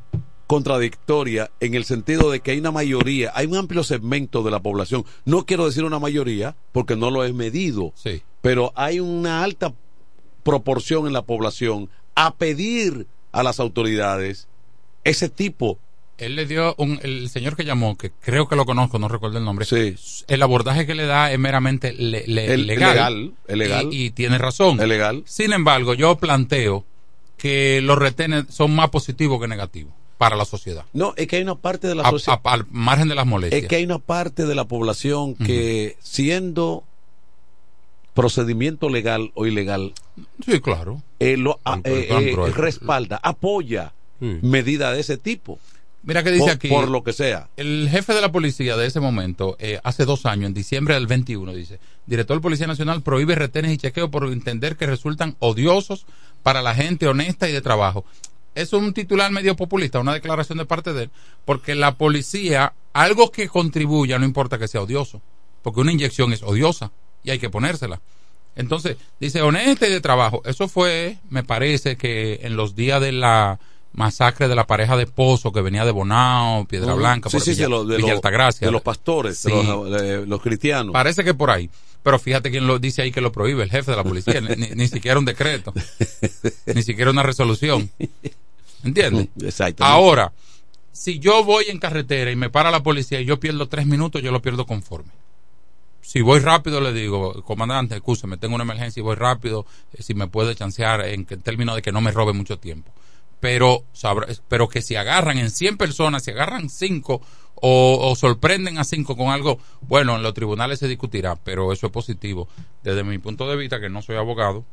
contradictoria en el sentido de que hay una mayoría, hay un amplio segmento de la población, no quiero decir una mayoría porque no lo he medido, sí. pero hay una alta proporción en la población a pedir a las autoridades ese tipo él le dio un, el señor que llamó, que creo que lo conozco, no recuerdo el nombre. Sí. El abordaje que le da es meramente legal. legal, Y, tiene razón. Es legal. Sin embargo, yo planteo que los retenes son más positivos que negativos para la sociedad. No, es que hay una parte de la sociedad. Al margen de las molestias. Es que hay una parte de la población que, siendo procedimiento legal o ilegal. Sí, claro. Eh, lo, eh, eh, respalda, apoya medidas de ese tipo. Mira que dice aquí. Por lo que sea. El jefe de la policía de ese momento, eh, hace dos años, en diciembre del 21, dice: Director de Policía Nacional prohíbe retenes y chequeos por entender que resultan odiosos para la gente honesta y de trabajo. Es un titular medio populista, una declaración de parte de él, porque la policía, algo que contribuya, no importa que sea odioso, porque una inyección es odiosa y hay que ponérsela. Entonces, dice honesta y de trabajo. Eso fue, me parece que en los días de la masacre de la pareja de Pozo que venía de Bonao, Piedra. Blanca, Sí, por sí, Villa, de los- de Villa los- Altagracia. de los pastores, de Sí. los, de los cristianos. Parece que por ahí. Pero fíjate quién lo dice ahí que lo prohíbe, el jefe de la policía, ni, ni siquiera un decreto, ni siquiera una resolución. ¿Entiendes? Exactamente. Ahora, si yo voy en carretera y me para la policía y yo pierdo tres minutos, yo lo pierdo conforme. Si voy rápido, le digo, comandante, escúcheme, tengo una emergencia y voy rápido, eh, si me puede chancear en, que- en términos de que no me robe mucho tiempo. Pero, pero que si agarran en 100 personas, si agarran 5 o, sorprenden a 5 con algo, bueno, en los tribunales se discutirá, pero eso es positivo. Desde mi punto de vista, que no soy abogado,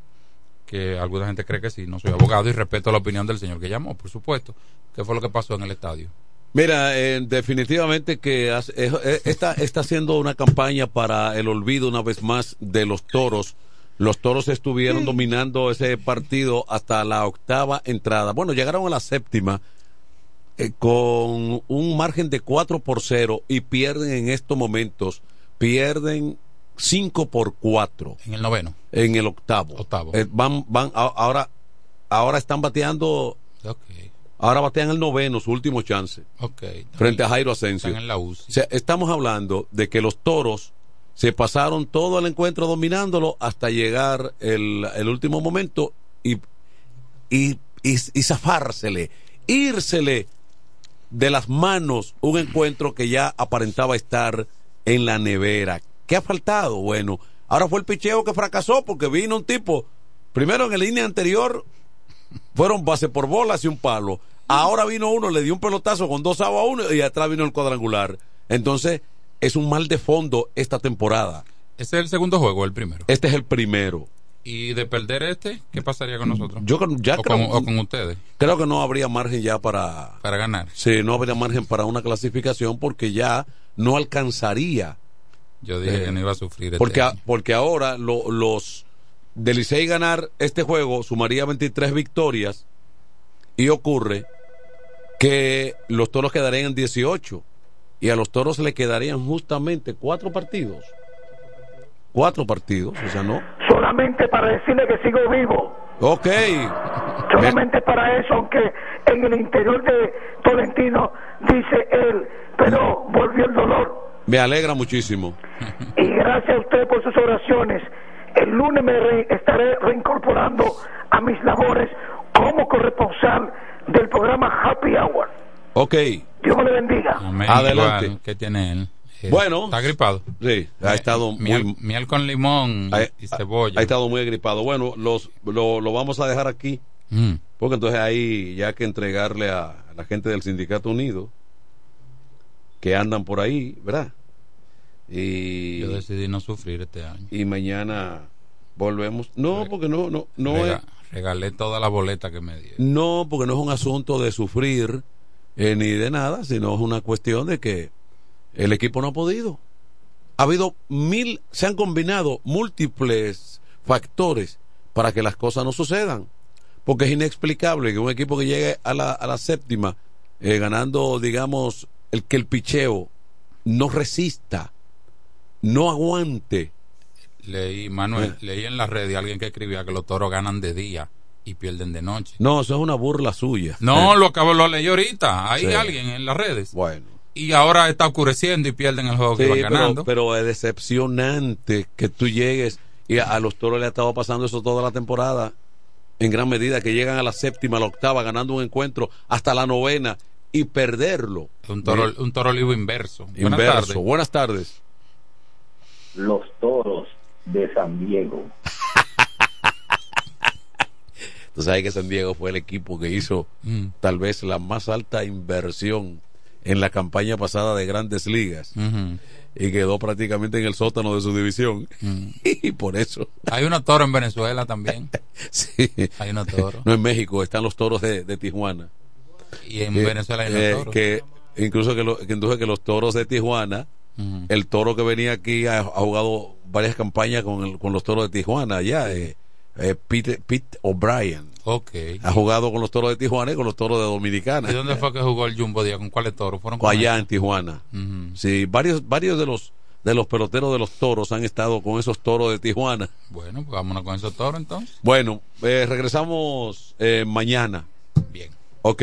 que alguna gente cree que sí, no soy abogado y respeto la opinión del señor que llamó, por supuesto. ¿Qué fue lo que pasó en el estadio? Mira, eh, definitivamente que eh, eh, está, está haciendo una campaña para el olvido una vez más de los toros. Los toros estuvieron dominando ese partido hasta la octava entrada. Bueno, llegaron a la séptima eh, con un margen de 4 por 0 y pierden en estos momentos, pierden 5 por 4 En el noveno. en el octavo. Octavo. Eh, van, van, a- ahora, ahora están bateando, ahora batean el noveno, su último chance ok. frente a Jairo Asensio. Están en la UCI. O sea, estamos hablando de que los toros se pasaron todo el encuentro dominándolo hasta llegar el, el último momento y, y, y, zafársele, írsele de las manos un encuentro que ya aparentaba estar en la nevera. ¿Qué ha faltado? Bueno, ahora fue el picheo que fracasó porque vino un tipo, primero en el línea anterior fueron base por bolas y un palo. Ahora vino uno, le dio un pelotazo con dos a uno y atrás vino el cuadrangular. Entonces, es un mal de fondo esta temporada. Ese es el segundo juego, el primero. Este es el primero. Y de perder este, ¿qué pasaría con nosotros? Yo creo- ya o, creo- con, o con ustedes, Creo que no habría margen ya para... para ganar. Sí, no habría margen para una clasificación porque ya no alcanzaría. Yo dije Eh, que no iba a sufrir este Porque, año. porque ahora lo- los Licey ganar este juego sumaría 23 victorias y ocurre que los toros quedarían en 18 y a los toros le quedarían justamente cuatro partidos. Cuatro partidos, o sea, no. solamente para decirle que sigo vivo. Ok. Solamente para eso, aunque en el interior de Tolentino dice él, pero volvió el dolor. Me alegra muchísimo. Y gracias a usted por sus oraciones. El lunes me re- estaré reincorporando a mis labores como corresponsal del programa Happy Hour. Ok. Dios me le bendiga. Amén, Adelante. igual, ¿Qué tiene él? Eh, Bueno. Está gripado. Sí, ha estado Miel, muy... miel con limón y, ha, y cebolla. ha estado muy agripado. Bueno, los, lo, lo vamos a dejar aquí. Mm. Porque entonces hay ya que entregarle a, a la gente del Sindicato Unido que andan por ahí, ¿verdad? Y, Yo decidí no sufrir este año. y mañana volvemos. No, porque no, no, no Rega- es, Regalé toda la boleta que me dieron. no, porque no es un asunto de sufrir eh, ni de nada, sino es una cuestión de que el equipo no ha podido. Ha habido mil, se han combinado múltiples factores para que las cosas no sucedan. Porque es inexplicable que un equipo que llegue a la, a la séptima eh, ganando, digamos, el que el picheo no resista, no aguante. Leí, Manuel, Eh. leí en la red de alguien que escribía que los toros ganan de día y pierden de noche. No, eso es una burla suya. No, lo acabo, lo leí ahorita. Hay Sí. alguien en las redes. Bueno. Y ahora está oscureciendo y pierden el juego que van pero, ganando. pero es decepcionante que tú llegues y a, a los toros le ha estado pasando eso toda la temporada. En gran medida que llegan a la séptima, a la octava, ganando un encuentro hasta la novena y perderlo. un toro, un toro olivo inverso. Buenas Inverso. tardes. Buenas tardes. Los toros de San Diego. Tú sabes que San Diego fue el equipo que hizo Mm. tal vez la más alta inversión en la campaña pasada de grandes ligas y quedó prácticamente en el sótano de su división. Mm. y por eso. Hay unos toros en Venezuela también. Sí. Hay unos toros. No en México, están los toros de, de Tijuana. Y en Eh, Venezuela hay eh, toros. Que incluso que, lo- que los toros de Tijuana, el toro que venía aquí ha, ha jugado varias campañas con, el- con los toros de Tijuana allá. eh, eh, Pete, Pete O'Brien Ok. ha jugado con los toros de Tijuana y con los toros de Dominicana. ¿Y dónde fue que jugó el Jumbo Díaz? ¿Con cuáles toros? ¿Fueron con allá él? en Tijuana. Sí, varios, varios de los de los peloteros de los toros han estado con esos toros de Tijuana. Bueno, pues vámonos con esos toros entonces. Bueno, eh, regresamos eh, mañana. Bien. Ok.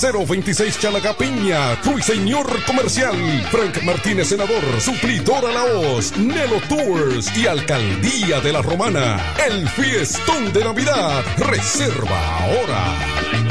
026 Chalaga Piña, Ruiseñor Comercial. Frank Martínez, Senador, Suplidor a la Hoz, Nelo Tours y Alcaldía de la Romana. El fiestón de Navidad. Reserva ahora.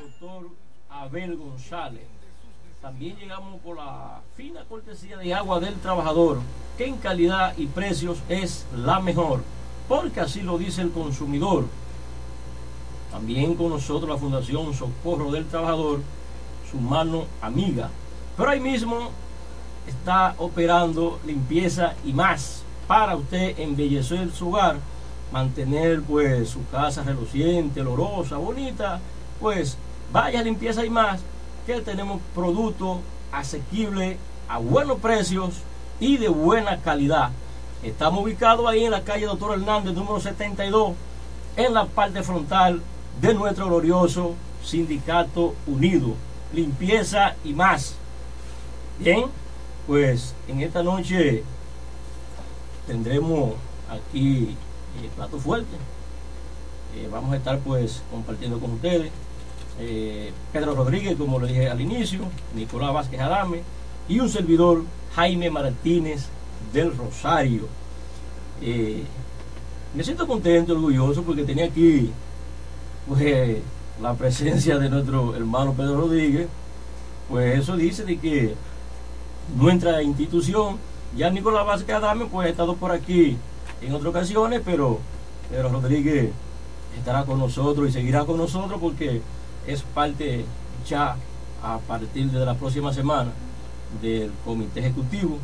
Doctor Abel González. También llegamos por la fina cortesía de agua del trabajador, que en calidad y precios es la mejor, porque así lo dice el consumidor. También con nosotros la Fundación Socorro del Trabajador, su mano amiga. Pero ahí mismo está operando limpieza y más para usted embellecer su hogar, mantener pues su casa reluciente, olorosa, bonita, pues vaya limpieza y más, que tenemos productos asequibles a buenos precios y de buena calidad. Estamos ubicados ahí en la calle Doctor Hernández, número 72, en la parte frontal de nuestro glorioso Sindicato Unido. Limpieza y más. Bien, pues en esta noche tendremos aquí el plato fuerte. Eh, vamos a estar pues compartiendo con ustedes. eh, Pedro Rodríguez, como lo dije al inicio, Nicolás Vázquez Adame y un servidor Jaime Martínez del Rosario. Eh, me siento contento, orgulloso, porque tenía aquí pues, la presencia de nuestro hermano Pedro Rodríguez. Pues eso dice de que nuestra institución, ya Nicolás Vázquez Adame, pues ha estado por aquí en otras ocasiones, pero Pedro Rodríguez estará con nosotros y seguirá con nosotros porque es parte ya a partir de la próxima semana del comité ejecutivo.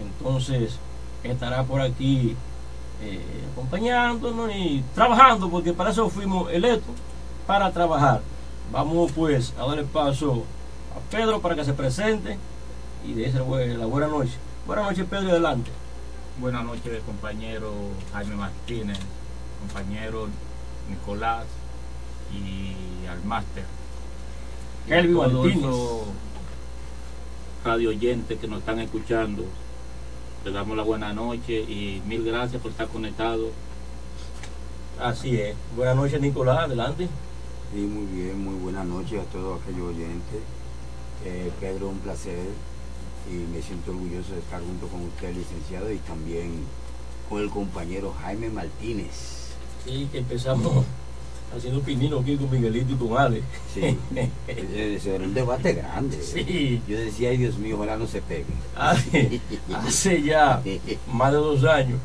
Entonces estará por aquí eh, acompañándonos y trabajando, porque para eso fuimos electos, para trabajar. Vamos pues a darle paso a Pedro para que se presente y de esa la buena noche. Buenas noches Pedro, y adelante. Buenas noches, compañero Jaime Martínez, compañero Nicolás y al máster. Kelvin Martínez. radio oyentes que nos están escuchando, le damos la buena noche y mil gracias por estar conectados. Así es. Buenas noches Nicolás, adelante. Sí, muy bien, muy buenas noches a todos aquellos oyentes. Eh, Pedro, un placer y me siento orgulloso de estar junto con usted, licenciado, y también con el compañero Jaime Martínez. Sí, que empezamos haciendo pinino aquí con Miguelito y con Ale. Sí, ese era un debate grande. Sí. Yo decía, ay Dios mío, ojalá no se pegue. Hace, hace ya más de dos años.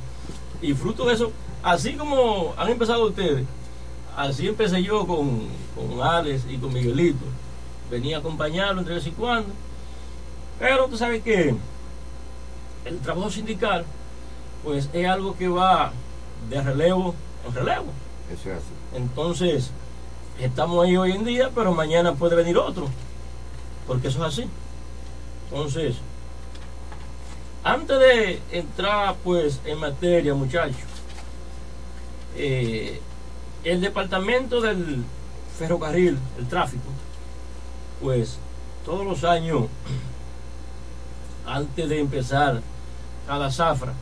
Y fruto de eso, así como han empezado ustedes, así empecé yo con, con Alex y con Miguelito. Venía a acompañarlo entre vez y cuando. Pero tú sabes que el trabajo sindical, pues es algo que va de relevo en relevo. Entonces, estamos ahí hoy en día, pero mañana puede venir otro. Porque eso es así. Entonces, antes de entrar pues en materia, muchachos, eh, el departamento del ferrocarril, el tráfico, pues todos los años, antes de empezar cada zafra,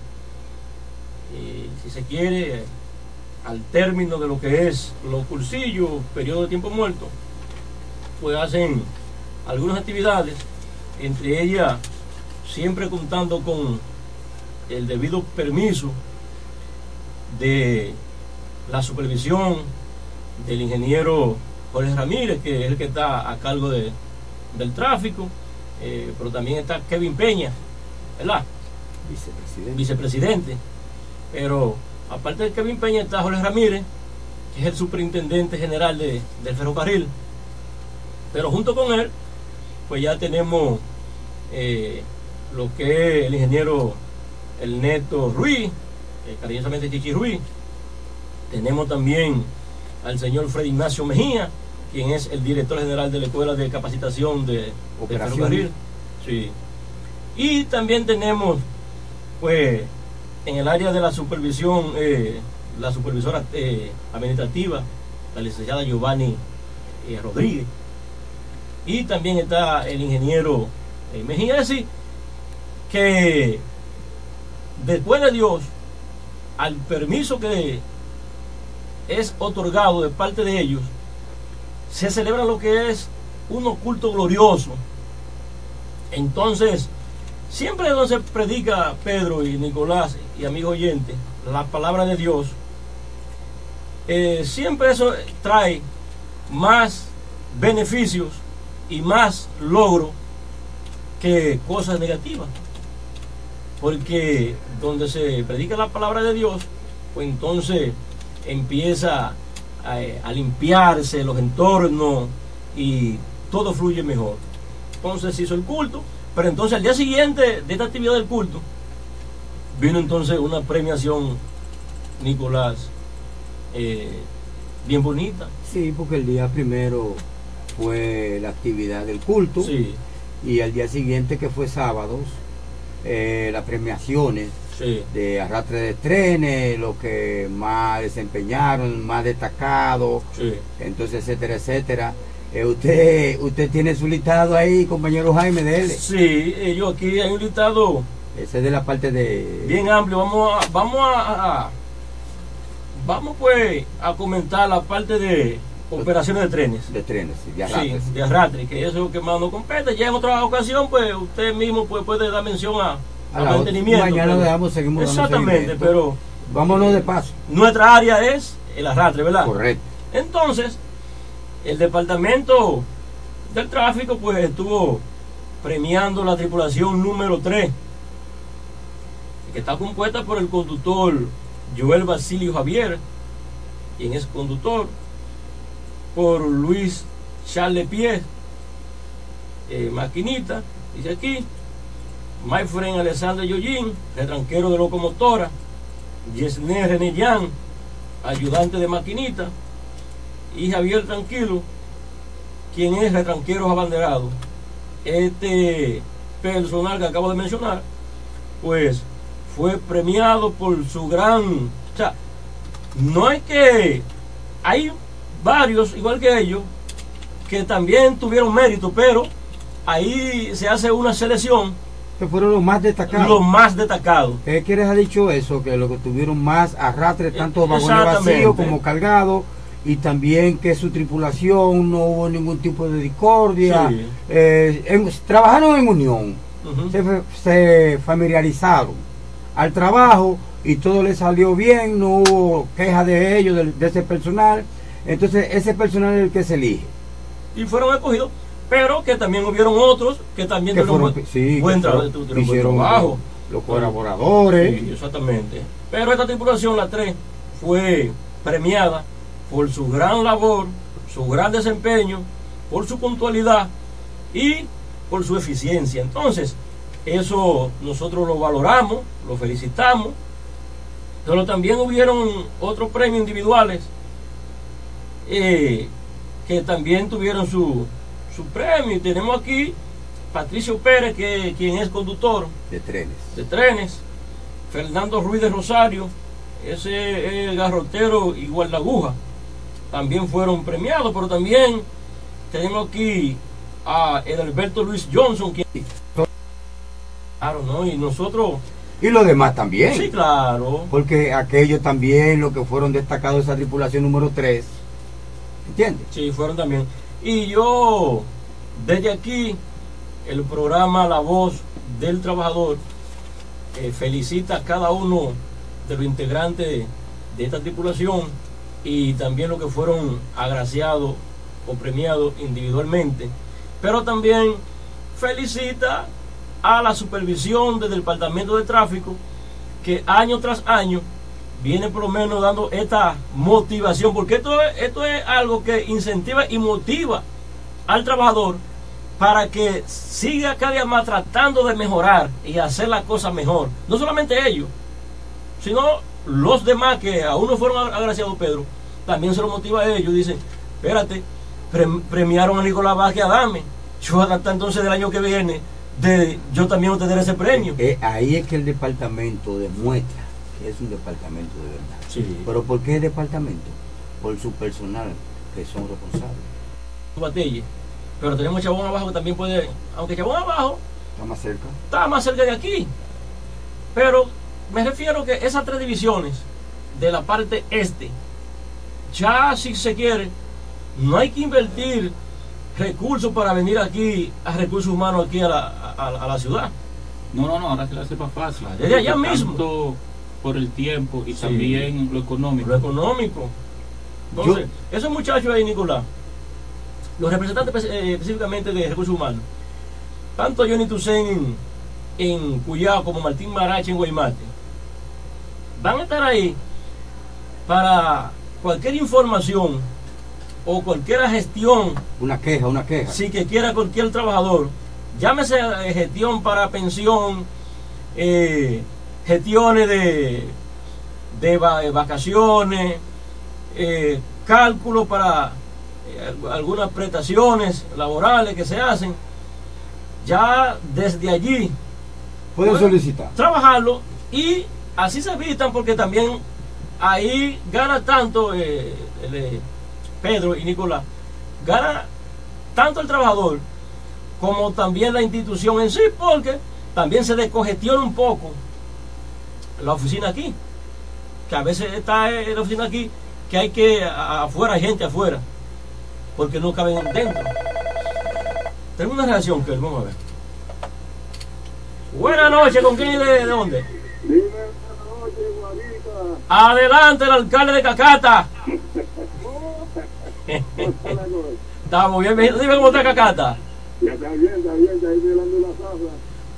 eh, si se quiere, al término de lo que es los cursillos, periodo de tiempo muerto, pues hacen algunas actividades, entre ellas siempre contando con el debido permiso de la supervisión del ingeniero Jorge Ramírez, que es el que está a cargo de, del tráfico, eh, pero también está Kevin Peña, ¿verdad? Vicepresidente. Vicepresidente. Pero aparte de Kevin Peña está Jorge Ramírez, que es el superintendente general de, del ferrocarril. Pero junto con él, pues ya tenemos eh, lo que es el ingeniero el neto Ruiz, eh, cariñosamente Chichi Ruiz. Tenemos también al señor Fred Ignacio Mejía, quien es el director general de la Escuela de Capacitación de, de. Ferrocarril. Sí. Y también tenemos, pues, en el área de la supervisión, eh, la supervisora eh, administrativa, la licenciada Giovanni eh, Rodríguez. Y también está el ingeniero Mejía. Decir, que después de Dios, al permiso que es otorgado de parte de ellos, se celebra lo que es un oculto glorioso. Entonces, siempre donde se predica Pedro y Nicolás y amigo oyente, la palabra de Dios, eh, siempre eso trae más beneficios y más logro que cosas negativas. Porque donde se predica la palabra de Dios, pues entonces empieza a, a limpiarse los entornos y todo fluye mejor. Entonces se hizo el culto, pero entonces al día siguiente de esta actividad del culto, vino entonces una premiación, Nicolás, eh, bien bonita. Sí, porque el día primero fue la actividad del culto Sí, y al día siguiente que fue sábados, eh, las premiaciones sí. de arrastre de trenes, lo que más desempeñaron, más destacado, Sí. entonces etcétera, etcétera. Eh, usted, usted tiene su listado ahí, compañero Jaime de él. Sí, eh, yo aquí hay un listado Ese es de la parte de bien amplio. Vamos a, vamos a, a- vamos pues a comentar la parte de operaciones de trenes. de trenes, de Sí, arrastre. sí. de arrastre, que eso es lo que más nos compete. Ya en otra ocasión, pues usted mismo pues, puede dar mención a, mantenimiento. mañana pero- le damos, seguimos Exactamente, pero Vámonos de paso. nuestra área es el arrastre, ¿verdad? Correcto. Entonces, el departamento del tráfico pues estuvo premiando la tripulación número 3, que está compuesta por el conductor Joel Basilio Javier, quien es conductor, por Luis Charles Pies, eh, maquinita, dice aquí, my friend Alessandro Yoyin, retranquero de locomotora, Yesné René Yan, ayudante de maquinita, y Javier Tranquilo, quien es retranquero abanderado. Este personal que acabo de mencionar, pues fue premiado por su gran... O sea, no es que hay varios, igual que ellos, que también tuvieron mérito, pero ahí se hace una selección, Que fueron los más destacados. los más destacados. ¿Qué quieres ha dicho eso? Que los que tuvieron más arrastre, tanto vagones vacíos como cargados, y también que su tripulación no hubo ningún tipo de discordia. Sí. Eh, en- trabajaron en unión, se, fa- se familiarizaron al trabajo y todo le salió bien, no hubo queja de ellos, de, de ese personal. Entonces ese personal es el que se elige. y fueron escogidos, pero que también hubieron otros que también Que tuvieron fueron- buen, sí, que buen tra- fueron- tuvieron buen hicieron trabajo. los colaboradores. Sí, exactamente. Pero esta tripulación, la 3, fue premiada por su gran labor, su gran desempeño, por su puntualidad y por su eficiencia. Entonces, eso nosotros lo valoramos, lo felicitamos, pero también hubieron otros premios individuales eh, que también tuvieron su, su premio. Y tenemos aquí Patricio Pérez, que quien es conductor de trenes. de trenes, Fernando Ruiz de Rosario, ese es garrotero y guardaguja, también fueron premiados, pero también tenemos aquí a Alberto Luis Johnson, quien... Claro, ¿no? Y nosotros... Y los demás también. Sí, claro. Porque aquellos también, los que fueron destacados de esa tripulación número 3. ¿Entiendes? Sí, fueron también. Y yo, desde aquí, el programa La Voz del Trabajador eh, felicita a cada uno de los integrantes de esta tripulación y también los que fueron agraciados o premiados individualmente. Pero también felicita a la supervisión del Departamento de Tráfico que año tras año viene por lo menos dando esta motivación, porque esto es, algo que incentiva y motiva al trabajador para que siga cada día más tratando de mejorar y hacer las cosas mejor. No solamente ellos, sino los demás que aún no fueron agraciados, Pedro, también se lo motiva a ellos. Dicen, espérate, pre- premiaron a Nicolás Vázquez Adame. Yo hasta entonces del año que viene, de yo también obtener ese premio. Eh, ahí es que el departamento demuestra que es un departamento de verdad. Sí. Pero ¿por qué el departamento? Por su personal, que son responsables. Pero tenemos Chabón abajo que también puede, aunque Chabón abajo Está más cerca. está más cerca de aquí. Pero me refiero que esas tres divisiones de la parte este, ya si se quiere, no hay que invertir recursos para venir aquí a recursos humanos aquí a la, a, a la ciudad. No, no, no, ahora se la hace más fácil. Desde allá mismo. por el tiempo y Sí. también lo económico. Lo económico. Entonces, esos muchachos ahí, Nicolás, los representantes eh, específicamente de recursos humanos, tanto Johnny Tucen en, en Cuyao como Martín Marache en Guaymate, van a estar ahí para cualquier información o cualquier gestión Una queja, una queja. si que quiera cualquier trabajador, llámese eh, gestión para pensión, eh, gestiones de, de eh, vacaciones, eh, cálculo para eh, algunas prestaciones laborales que se hacen, ya desde allí Pueden solicitar. trabajarlo y así se evitan porque también ahí gana tanto el, Pedro y Nicolás, gana tanto el trabajador como también la institución en sí, porque también se descongestiona un poco la oficina aquí, que a veces está la oficina aquí, que hay que, afuera hay gente afuera, porque no caben dentro. Tengo una reacción que vamos a ver. Buenas noches, ¿con quién y de, de dónde? Adelante, el alcalde de Cacata. Estamos bien. Dime cómo está Cacata. Ya está bien, está bien, está ahí mirando la zafra.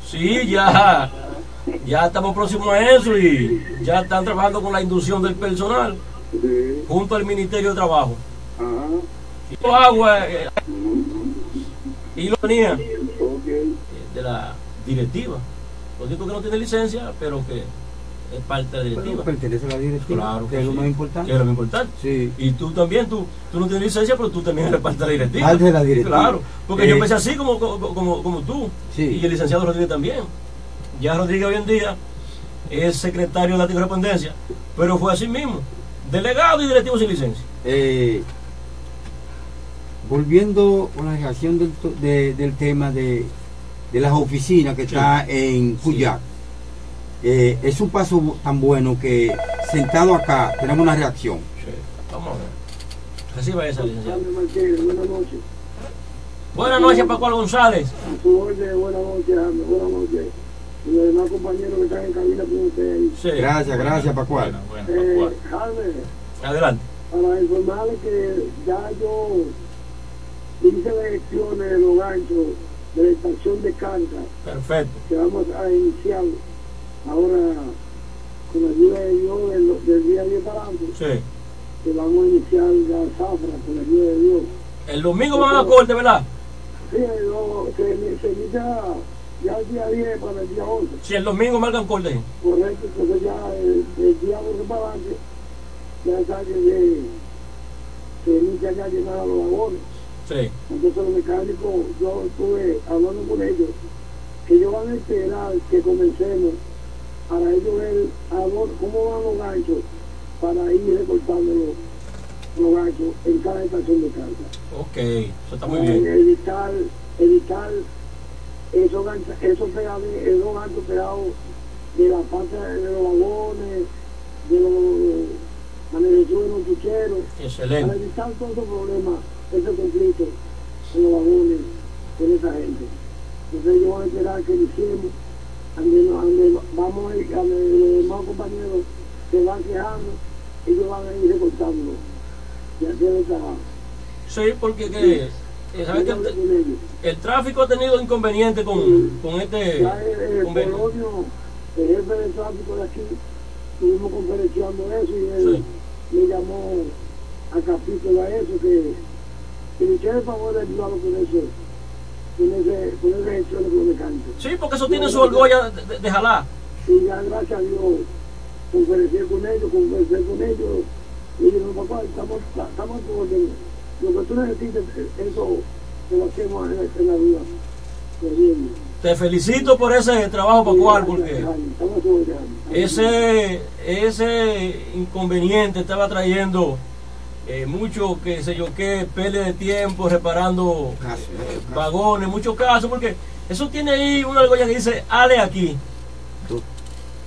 Sí, ya. Ya estamos próximos a eso y ya están trabajando con la inducción del personal junto al Ministerio de Trabajo. Y los agua eh, y lo tenía de la directiva. Lo único que no tiene licencia, pero que es parte de la directiva. Pero pertenece a la directiva, Claro que es lo sí. más importante. Que es lo más importante. Y tú también, tú, tú no tienes licencia, pero tú también eres parte de la directiva. Parte de la directiva. Claro, porque Eh, yo pensé así como, como, como, tú. Y el licenciado Rodríguez también. Ya Rodríguez hoy en día es secretario de la anticorrespondencia, pero fue así mismo. Delegado y directivo sin licencia. Eh, volviendo a la relación del, de- del tema de, de las oficinas que está en Cuyac, eh, es un paso tan bueno que sentado acá tenemos una reacción. Vamos a ver. Reciba esa, licenciado. Buenas noches. Buenas noches, Pascual González. A su orden, buenas noches, buenas noches. Y los demás compañeros que están en cabina con ustedes ahí. Sí. Gracias, gracias, Pascual. Eh, Jaime, Adelante. para informarle que ya yo hice las elecciones de los ganchos de la estación de Canta, Perfecto. que vamos a iniciar ahora con la ayuda de Dios del, del día 10 para adelante, Sí. que vamos a iniciar la zafra con la ayuda de Dios. El domingo van a corte, ¿verdad? Sí, no, se, se inicia ya el día 10 para el día 11. Si el domingo marcan corte. Correcto, entonces ya el, el día 11 para adelante, ya sabe que se inicia ya a llenar los vagones. Sí. Entonces los mecánicos, yo estuve hablando con ellos, que ellos van a esperar que comencemos para ellos ver a dónde- cómo van los ganchos para ir recortando los, los ganchos en cada estación de carga. Ok, eso está muy Para bien. Evitar, evitar esos ganchos, esos pegados, esos ganchos pegados de la parte de los vagones, de los manejaciones de los tucheros. Excelente. Para evitar todos esos problemas, ese conflicto en los vagones con esa gente. Entonces ellos van a esperar que donde vamos a ir, donde los demás compañeros se van quejando, ellos van a ir recortando y hacer el trabajo. Sí, porque que, eh, ¿sabes que el, el tráfico ha tenido inconveniente con, con este Ya el, el convenio? Polonio, el jefe de tráfico de aquí, estuvimos conferenciando eso y él me llamó a capítulo a eso, que, que me hiciera el favor de ayudarlo con eso, con. Sí, porque eso tiene su argolla de, de- jalar. Y ya gracias a Dios conferencié con ellos, conversé con ellos, y dije, no, papá, estamos, estamos por orden. Lo que tú necesites, eso te lo hacemos en, en la vida. Te felicito por ese trabajo, Pascual, porque ese, ese inconveniente estaba trayendo eh, mucho, que sé yo qué, pérdida de tiempo, reparando eh, vagones, muchos casos, porque eso tiene ahí una argolla que dice, ale aquí.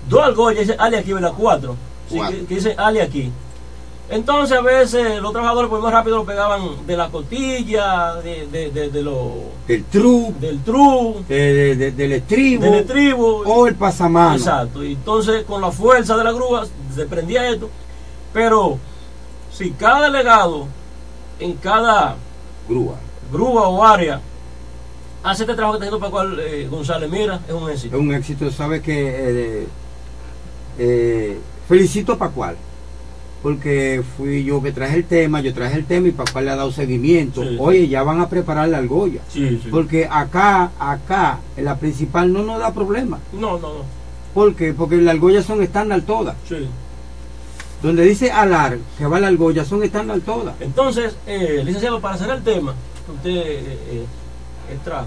Dos argollas, dice, ale aquí, ¿verdad? Cuatro. Sí, que, que dice, ale aquí. Entonces a veces los trabajadores pues más rápido lo pegaban de la costilla, de, de, de, de lo, Del tru, del tru, estribo, del estribo. o el pasamano. Exacto. Y entonces con la fuerza de la grúa se prendía esto. Pero si cada delegado en cada Grúa. grúa o área hace este trabajo que está haciendo Paco eh, González, mira, es un éxito. Es un éxito, ¿sabes que eh, Felicito a Pascual, porque fui yo que traje el tema, yo traje el tema y Pascual le ha dado seguimiento. Sí, sí. Oye, ya van a preparar la argolla. Sí. Porque acá, acá, en la principal no nos da problema. No, no, no. ¿Por qué? Porque las argollas son estándar todas. Sí. Donde dice alar, que va la argolla, son estándar todas. Entonces, eh, licenciado, para cerrar el tema que usted eh, eh, trajo,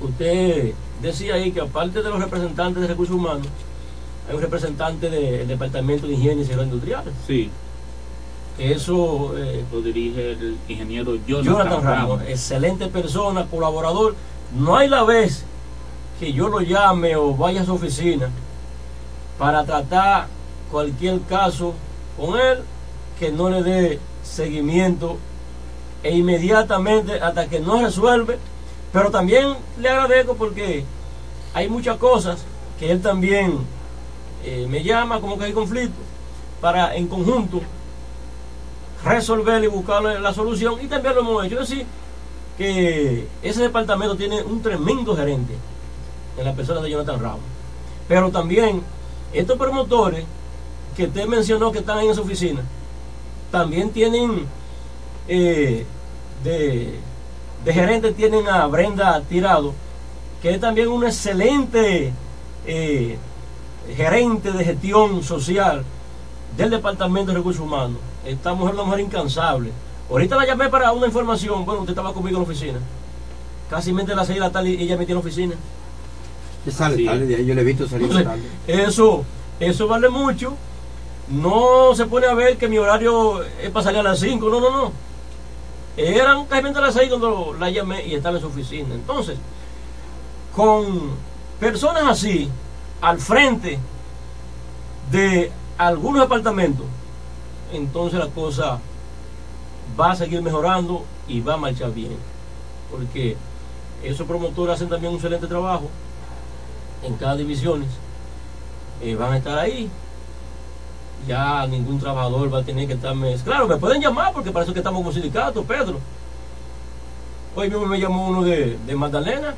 usted decía ahí que aparte de los representantes de recursos humanos, hay un representante del Departamento de Higiene y Seguridad Industrial. Sí, Que eso eh, lo dirige el ingeniero Jonathan, Jonathan Ramos, Ramos. excelente persona, colaborador. No hay la vez que yo lo llame o vaya a su oficina para tratar cualquier caso con él que no le dé seguimiento e inmediatamente hasta que no resuelve. Pero también le agradezco porque hay muchas cosas que él también eh, me llama como que hay conflicto para en conjunto resolver y buscarle la solución y también lo hemos hecho. Es decir, que ese departamento tiene un tremendo gerente en la persona de Jonathan Ramos. Pero también estos promotores que usted mencionó que están ahí en su oficina, también tienen eh, de, de gerente tienen a Brenda Tirado, que es también una excelente eh, gerente de gestión social del Departamento de Recursos Humanos. Esta mujer es una mujer incansable. Ahorita la llamé para una información. Bueno, usted estaba conmigo en la oficina. Casi mente a las 6 de la tarde y ella metía en la oficina. Que sale tarde yo le he visto salir Entonces, tarde. Eso, eso vale mucho. No se pone a ver que mi horario es para salir a las 5. No, no, no. Eran casi a las 6 cuando la llamé y estaba en su oficina. Entonces, con personas así, al frente de algunos departamentos, entonces la cosa va a seguir mejorando y va a marchar bien. Porque esos promotores hacen también un excelente trabajo en cada divisiones. Eh, van a estar ahí. Ya ningún trabajador va a tener que estarme. Claro, me pueden llamar porque para eso que estamos como sindicato, Pedro. Hoy mismo me llamó uno de, de Magdalena.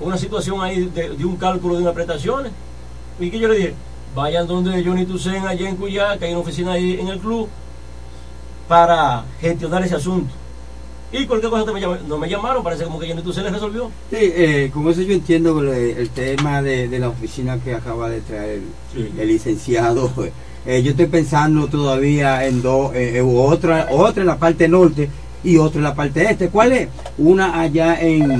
Una situación ahí de, de un cálculo de unas prestaciones. Y que yo le dije, vayan donde Johnny Tucen allá en Cuyá, que hay una oficina ahí en el club, para gestionar ese asunto. Y cualquier cosa me, llama- no me llamaron, parece como que Johnny Tucen les resolvió. Sí, eh, con eso yo entiendo el, el tema de, de la oficina que acaba de traer el, el licenciado. Eh, yo estoy pensando todavía en dos, eh, eh, otra, otra en la parte norte y otra en la parte este. ¿Cuál es? Una allá en,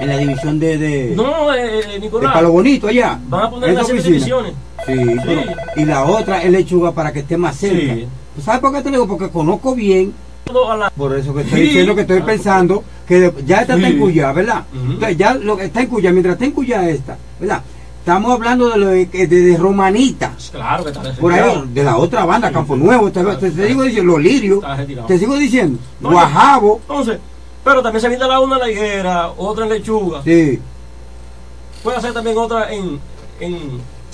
en la división de, de, No, eh, eh, de Nicolás. Palo Bonito allá. Van a poner las divisiones. Sí, pero- y la otra es lechuga para que esté más cerca. Sí. ¿Sabes por qué te digo? Porque conozco bien a la- por eso que estoy Sí. diciendo que estoy pensando que ya esta está en Cuyá, ¿verdad? Entonces ya lo que está en Cuyá, mientras está en Cuyá esta, ¿verdad? Estamos hablando de, lo de, de, de Romanita. Claro que está Por ahí, de la otra banda, Campo Nuevo, te, te digo diciendo, los lirios, Está te sigo diciendo, No, Guajabo, Entonces, pero también se pinta la una en la higuera, otra en lechuga. sí, Puede hacer también otra en, en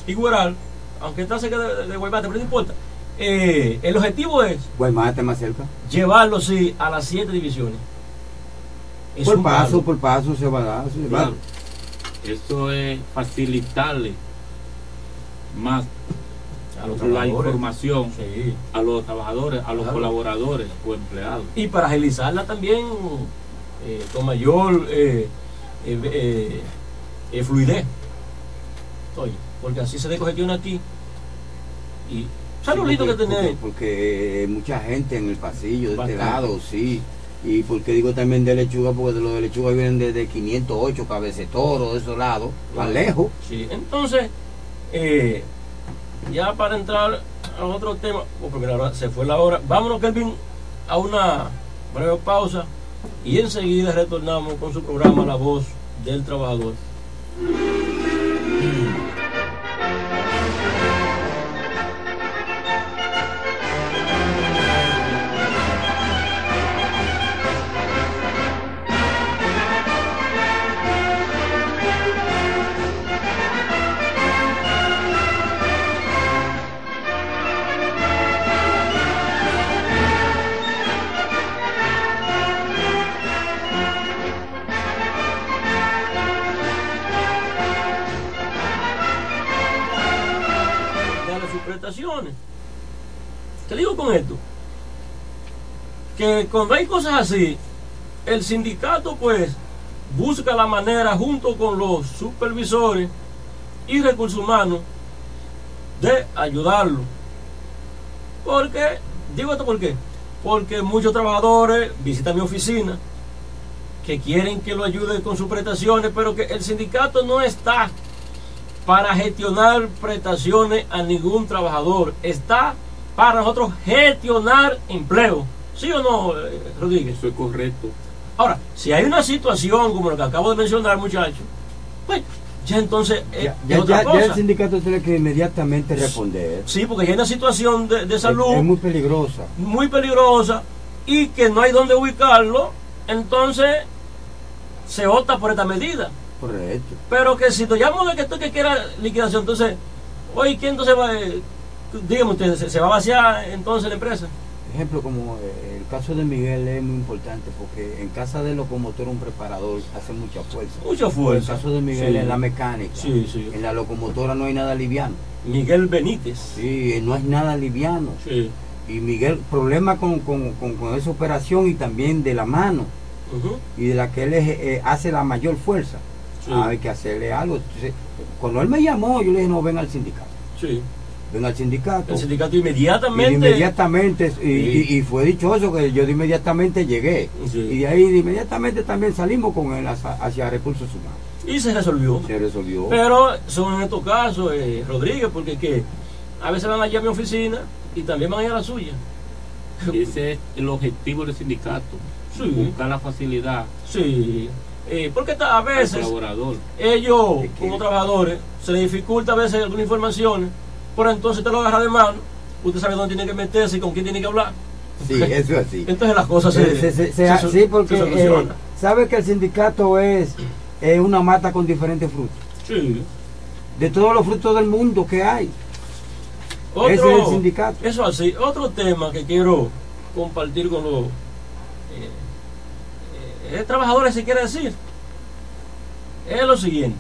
Igueral, aunque está cerca de, de Guaymate, pero no importa. Eh, el objetivo es Guaymate más cerca. llevarlo, sí, a las siete divisiones. Es por paso, por paso se va a dar. se va. Eso es facilitarle más A los la información Sí. a los trabajadores, a los Claro. colaboradores o empleados. Y para agilizarla también eh, con mayor eh, eh, eh, eh, fluidez. Oye, porque así se descongestiona aquí. Y ¿sabes lo Sí, lindo que porque- tenés? Porque, mucha gente en el pasillo de este Bastante. lado, sí. Y porque digo también de lechuga, porque de los de lechuga vienen desde 508, cabecetoro, de esos lados, más lejos. Sí, entonces, eh, ya para entrar a otro tema, oh, porque la hora- se fue la hora, vámonos, Kelvin, a una breve pausa y enseguida retornamos con su programa La Voz del Trabajador. Prestaciones. Te digo con esto, que cuando hay cosas así, el sindicato pues busca la manera junto con los supervisores y recursos humanos de ayudarlo. Porque, digo esto por qué, porque muchos trabajadores visitan mi oficina que quieren que lo ayude con sus prestaciones, pero que el sindicato no está para gestionar prestaciones a ningún trabajador. Está para nosotros gestionar empleo. ¿Sí o no, eh, Rodríguez? Eso es correcto. Ahora, si hay una situación como la que acabo de mencionar, muchacho, pues ya entonces eh, Ya, otra ya- ya cosa. el sindicato tiene que inmediatamente responder. Sí, porque ya hay una situación de, de salud Es, es muy peligrosa. muy peligrosa y que no hay dónde ubicarlo, entonces se opta por esta medida. Correcto. Pero que si nos llamamos de que esto que quiera liquidación, entonces, oye, ¿quién entonces va? eh, dígame usted, ¿se, se va a vaciar entonces la empresa? Ejemplo, como eh, el caso de Miguel es muy importante porque en casa de locomotor un preparador hace mucha fuerza. Mucha fuerza. En el caso de Miguel Sí. en la mecánica. Sí, sí. En la locomotora no hay nada liviano. Miguel Benítez. Sí, no es nada liviano. Sí. Y Miguel, problema con, con, con- con esa operación y también de la mano. Y de la que él es, eh, hace la mayor fuerza. Sí. Hay que hacerle algo. Entonces, cuando él me llamó, yo le dije, no, ven al sindicato. Sí. Ven al sindicato. El sindicato Y inmediatamente. inmediatamente, y, Sí. y- y fue dichoso que yo de inmediatamente llegué. Sí. Y de ahí de inmediatamente también salimos con él hacia, hacia recursos humanos. Y se resolvió. Se resolvió. Pero son en estos casos, eh, Rodríguez, porque que a veces van allá a mi oficina y también van allá a la suya. Ese es el objetivo del sindicato. Sí. Buscar la facilidad Sí. Eh, porque a veces ellos, como trabajadores, se les dificulta a veces algunas informaciones, pero entonces te lo agarra de mano, usted sabe dónde tiene que meterse y con quién tiene que hablar. Sí, eso es así. Entonces las cosas se, Se- se- se- se- sí, porque se eh, sabe que el sindicato es eh, una mata con diferentes frutos. Sí. De todos los frutos del mundo que hay. Otro, Ese es el sindicato. Eso así. Otro tema que quiero compartir con los eh, trabajadores, si quiere decir, es lo siguiente.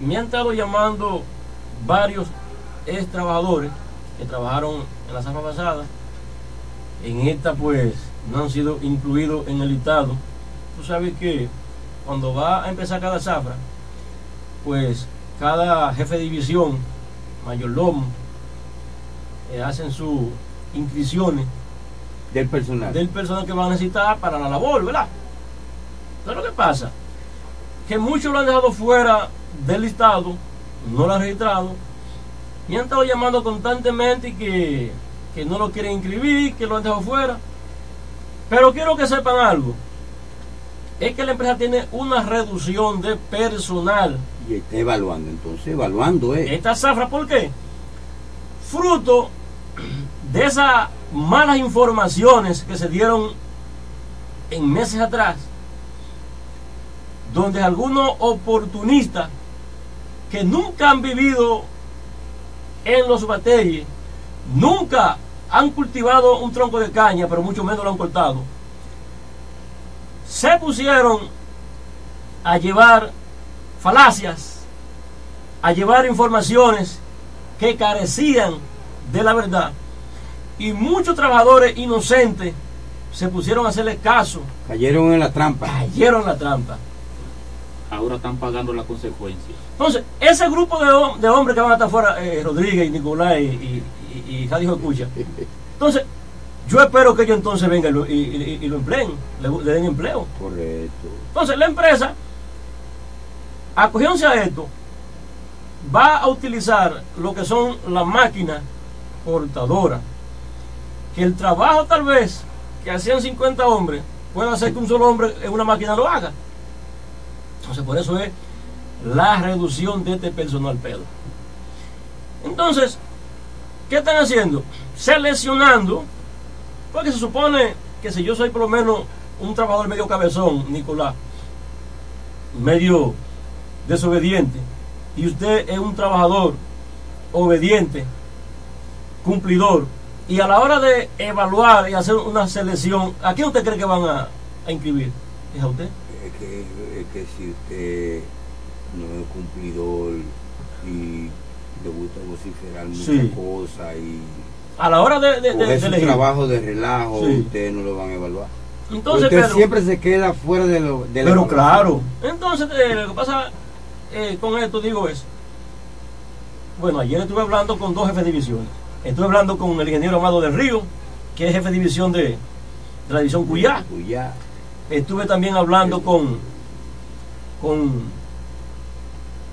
Me han estado llamando varios ex trabajadores que trabajaron en la zafra pasada. En esta, pues, no han sido incluidos en el listado. Tú sabes que cuando va a empezar cada zafra, pues cada jefe de división, mayordomo, eh, hacen sus inscripciones Del personal. del personal que van a necesitar para la labor, ¿verdad? Entonces lo que pasa, que muchos lo han dejado fuera del listado, no lo han registrado, y han estado llamando constantemente y que, que no lo quieren inscribir, que lo han dejado fuera. Pero quiero que sepan algo, es que la empresa tiene una reducción de personal. Y está evaluando, entonces, evaluando, ¿eh? Esta zafra, ¿por qué? Fruto de esas malas informaciones que se dieron en meses atrás, donde algunos oportunistas que nunca han vivido en los batalles, nunca han cultivado un tronco de caña, pero mucho menos lo han cortado, se pusieron a llevar falacias, a llevar informaciones que carecían de la verdad. Y muchos trabajadores inocentes se pusieron a hacerle caso, Cayeron en la trampa. cayeron en la trampa. Ahora están pagando las consecuencias. Entonces, ese grupo de, hom- de hombres que van a estar fuera, eh, Rodríguez y Nicolás y, y, y, y Jadijo Escucha, entonces, yo espero que ellos entonces vengan y lo, y, y- y lo empleen, le, le den empleo. Correcto. Entonces, la empresa, acogiéndose a esto, va a utilizar lo que son las máquinas portadoras. Que el trabajo tal vez que hacían 50 hombres, puede hacer que un solo hombre en una máquina lo haga. Entonces, por eso es la reducción de este personal pedo. Entonces, ¿qué están haciendo? Seleccionando, porque se supone que si yo soy por lo menos un trabajador medio cabezón, Nicolás, medio desobediente, y usted es un trabajador obediente, cumplidor, y a la hora de evaluar y hacer una selección, ¿a quién usted cree que van a, a inscribir? ¿Es a usted? Que, es que si usted no es cumplidor y le gusta vociferar muchas Sí. cosas y A la hora de, de, de- de trabajo de relajo, Sí. ustedes no lo van a evaluar. Entonces, usted Pedro- siempre se queda fuera de lo de Pero claro. Entonces, eh, lo que pasa eh, con esto, digo, es. Bueno, ayer estuve hablando con dos jefes de divisiones. Estuve hablando con el ingeniero Amado del Río, que es jefe de división de, de la división Cuyá. Cuyá. Estuve también hablando con. con.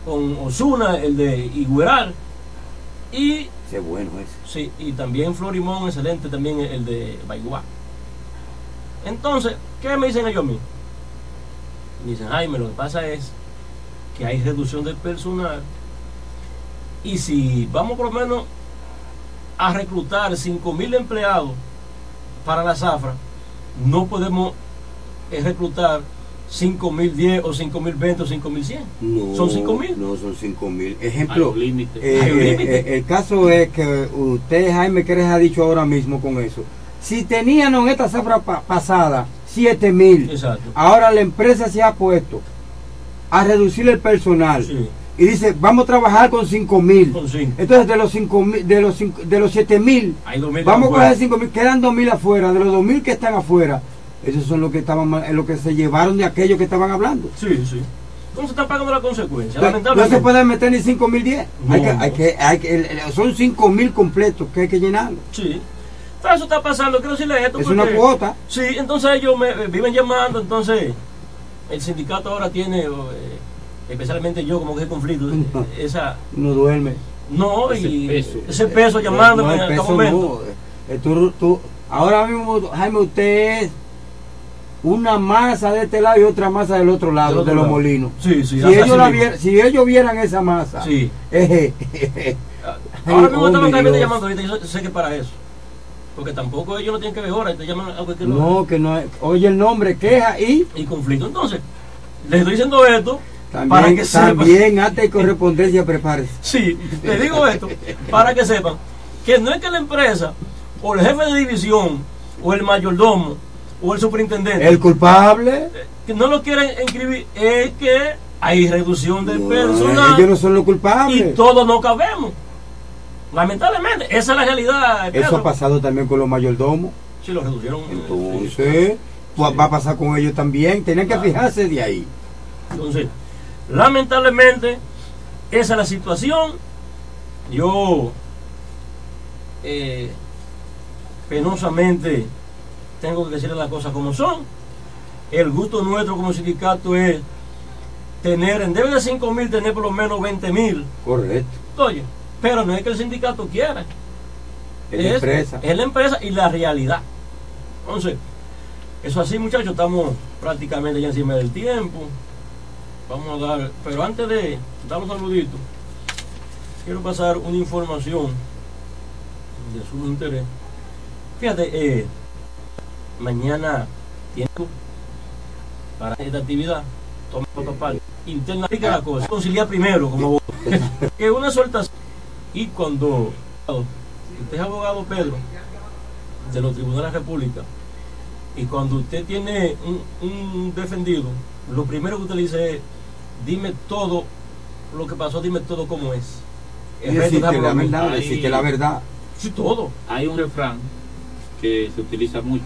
con Osuna, el de Igueral. Y. Qué bueno ese. Sí, y también Florimón, excelente también el de Baiguá. Entonces, ¿qué me dicen ellos a mí? Me dicen, Jaime, lo que pasa es que hay reducción del personal y si vamos por lo menos a reclutar 5 mil empleados para la zafra, no podemos eh, reclutar 5 mil 10 o 5 mil 20 o 5 mil 100. No, Son 5 mil. No, son 5 mil. Ejemplo, Hay un límite. eh, Hay un eh, límite. eh, el caso es que usted, Jaime, ¿qué les ha dicho ahora mismo con eso? Si tenían en esta cifra pa- pasada 7 mil, Exacto. ahora la empresa se ha puesto a reducir el personal. Y dice, vamos a trabajar con 5 mil. Entonces, de los 5 mil, de los, cinco- de los 7 mil, Hay 2 mil vamos a coger 5 mil, quedan 2 mil afuera. De los 2 mil que están afuera, esos son los que estaban, lo que se llevaron de aquellos que estaban hablando. Sí, sí. Entonces están pagando la consecuencia. No, no Lamentablemente. se puede meter ni 5 mil 10. No, hay que, no. hay que, hay que, son 5 mil completos que hay que llenarlo. Sí. Entonces, eso está pasando. Quiero decirle esto. Es porque- una cuota. Sí, entonces ellos me me viven llamando. Entonces, el sindicato ahora tiene, eh, especialmente yo, como que ese conflicto. eh, Esa. No duerme. No, Ese y peso. ese peso llamándome No, en cada momento. no. Eh, tú- tú- ahora mismo, Jaime, usted es una masa de este lado y otra masa del otro lado, Del otro de los lado. molinos. Sí, sí, si, ellos la mismo. vier- si ellos vieran esa masa, Sí. eh, Ahora mismo oh, están mi localmente Dios. llamando ahorita. Yo sé- que para eso. Porque tampoco ellos no tienen que ver horas, te llaman a cualquier hora. No, que no es. Oye el nombre, queja y. Y conflicto. Entonces, les estoy diciendo esto para También, que sepan. también acta y correspondencia prepárese. Sí, le digo esto para que sepan que no es que la empresa o el jefe de división o el mayordomo o el superintendente El culpable. que no lo quieren inscribir es que hay reducción del No, personal ellos no son los y culpables. todos no cabemos. Lamentablemente, esa es la realidad. Eso ha pasado también con los mayordomos. Sí, lo reducieron. Entonces, pues, va a pasar con ellos también. Tienen que fijarse de ahí. Entonces, lamentablemente, esa es la situación. Yo, eh, penosamente, tengo que decirle las cosas como son. El gusto nuestro como sindicato es tener, en vez de 5 mil, tener por lo menos 20 mil. Correcto. Oye, pero no es que el sindicato quiera. Es la empresa. Es la empresa y la realidad. Entonces, eso así, muchachos, estamos prácticamente ya encima del tiempo. Vamos a dar, pero antes de dar un saludito, quiero pasar una información de su interés. Fíjate, eh, mañana tiempo para esta actividad. Toma parte. Interna la cosa. Conciliar primero como abogado. que una suelta y cuando usted es abogado Pedro de los tribunales de la República y cuando usted tiene un, un defendido, lo primero que usted le dice es dime todo lo que pasó, dime todo como es. Resto decirte la verdad, decirte la verdad. Sí, todo. Hay un refrán que se utiliza mucho.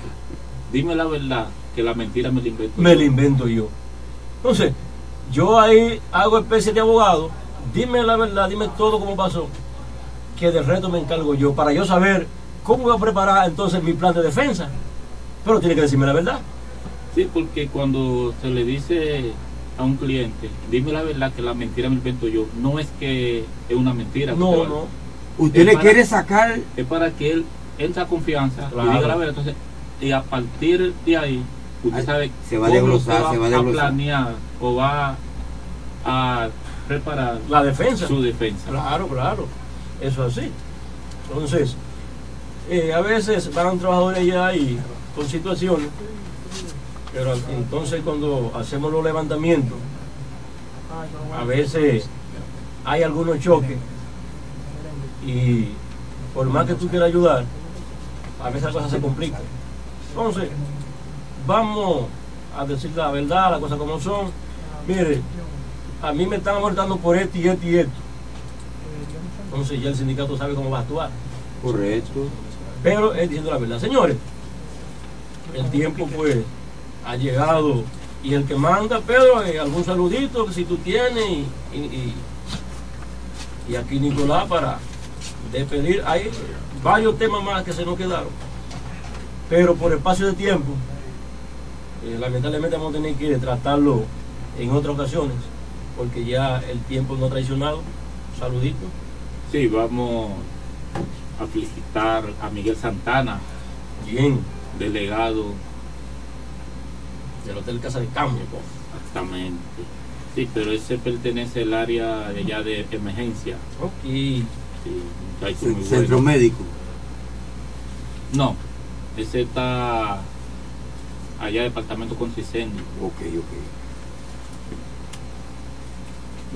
Dime la verdad, que la mentira me la invento. me yo. lo invento yo. Entonces, yo ahí hago especie de abogado, dime la verdad, dime todo cómo pasó, que del resto me encargo yo, para yo saber cómo voy a preparar entonces mi plan de defensa. Pero tiene que decirme la verdad. Sí, porque cuando se le dice a un cliente, dime la verdad, que la mentira me la invento yo, no es que es una mentira. No, no. Usted Es le para- quiere sacar. Es para que él entre a confianza Claro. y diga la verdad. Entonces, y a partir de ahí, usted sabe se va a cómo desglosar, usted se va a planear o va a preparar La defensa. su defensa. Claro, claro. Eso es así. Entonces, eh, a veces van trabajadores allá y con situaciones, pero entonces cuando hacemos los levantamientos, a veces hay algunos choques y por más que tú quieras ayudar, a veces las cosas se complican. Entonces, vamos a decir la verdad, las cosas como son. Mire, a mí me están abortando por esto y esto y esto. Entonces ya el sindicato sabe cómo va a actuar. Correcto. Pero él diciendo la verdad. Señores, el tiempo pues ha llegado y el que manda, Pedro, eh, algún saludito que si tú tienes y, y, y- y aquí Nicolás para despedir. Hay varios temas más que se nos quedaron. Pero por espacio de tiempo, eh, lamentablemente vamos a tener que tratarlo en otras ocasiones, porque ya el tiempo no ha traicionado. Saludito. Sí, vamos a felicitar a Miguel Santana, Bien, delegado del Hotel Casa de Campo. Exactamente. Sí, pero ese pertenece al área de allá de emergencia. Ok. Sí, muy Centro bueno. médico. No, ese está allá departamento con incendio. Ok, ok.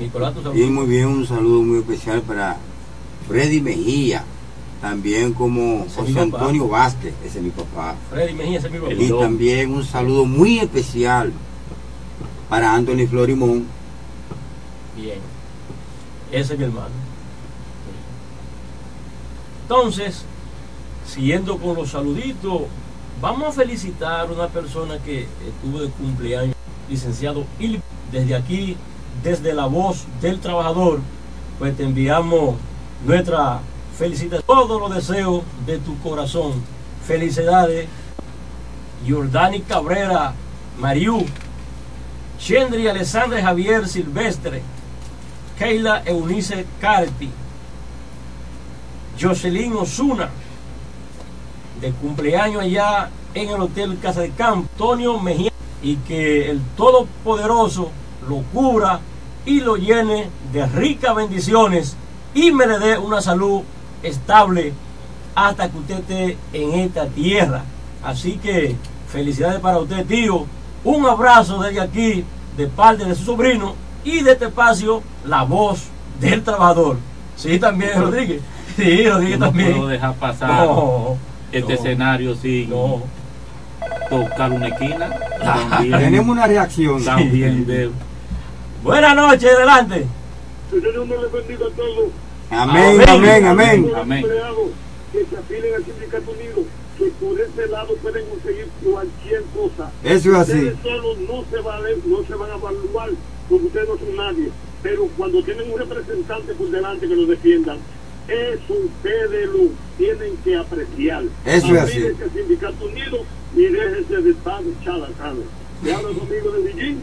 Nicolás, tú Y muy bien, un saludo muy especial para Freddy Mejía, también como Ese José. Antonio Vázquez, ese es mi papá. Freddy Mejía, ese es mi papá. Y también un saludo muy especial para Anthony Florimón. Bien. Ese es mi hermano. Entonces, siguiendo con los saluditos, vamos a felicitar a una persona que estuvo de cumpleaños, licenciado Il. Desde aquí, desde la voz del trabajador, pues te enviamos nuestra felicitación, todos los deseos de tu corazón. Felicidades, Jordani Cabrera, Mariú, Chendri Alessandra Javier Silvestre, Keila Eunice Carti, Jocelyn Osuna, de cumpleaños allá en el Hotel Casa de Campo, Antonio Mejía, y que el Todopoderoso lo cubra y lo llene de ricas bendiciones y me le dé una salud estable hasta que usted esté en esta tierra. Así que felicidades para usted, tío. Un abrazo desde aquí, de parte de su sobrino y de este espacio, la voz del trabajador. Sí, también, Rodríguez. Sí, Rodríguez no también. puedo dejar pasar No, este no. escenario sin tocar una esquina. También- Tenemos una reacción. También de Buenas noches, adelante. Señor, Dios les bendiga a todos. Amén, amén, amén. Los empleados Que se afilen al Sindicato Unido, que por ese lado pueden conseguir cualquier cosa. Eso es así. Ustedes solos no se, vale- no se van a evaluar porque ustedes no son nadie. Pero cuando tienen un representante por delante que los defiendan, eso ustedes lo tienen que apreciar. Eso es así. Al Sindicato Unido y déjense de estar charlatanes. Le habla su amigo de Villín.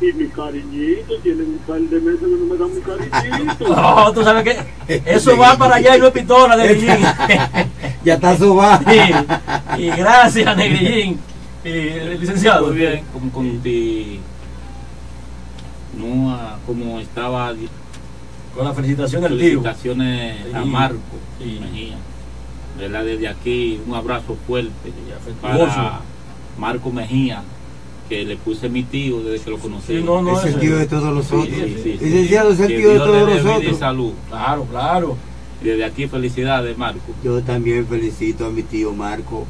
Y mi cariñito, tienen un par de meses que no me dan mi cariñito. No, tú sabes que eso va para allá y no es pistola, Negrillín. Ya está sobado. Sí. Y gracias, Negrillín. Y el licenciado. Muy bien, como conti- no, ah, como estaba Con la felicitación del tío. felicitaciones a Sí. Marco Mejía. ¿Verdad? Desde aquí un abrazo fuerte para Marco Mejía, que le puse mi tío desde que lo conocí. Sí, no, no, Es el tío de todos nosotros. Sí, sí, es el tío de Dios todos y nosotros. salud. Claro, claro. Y desde aquí felicidades, Marco. Yo también felicito a mi tío Marco.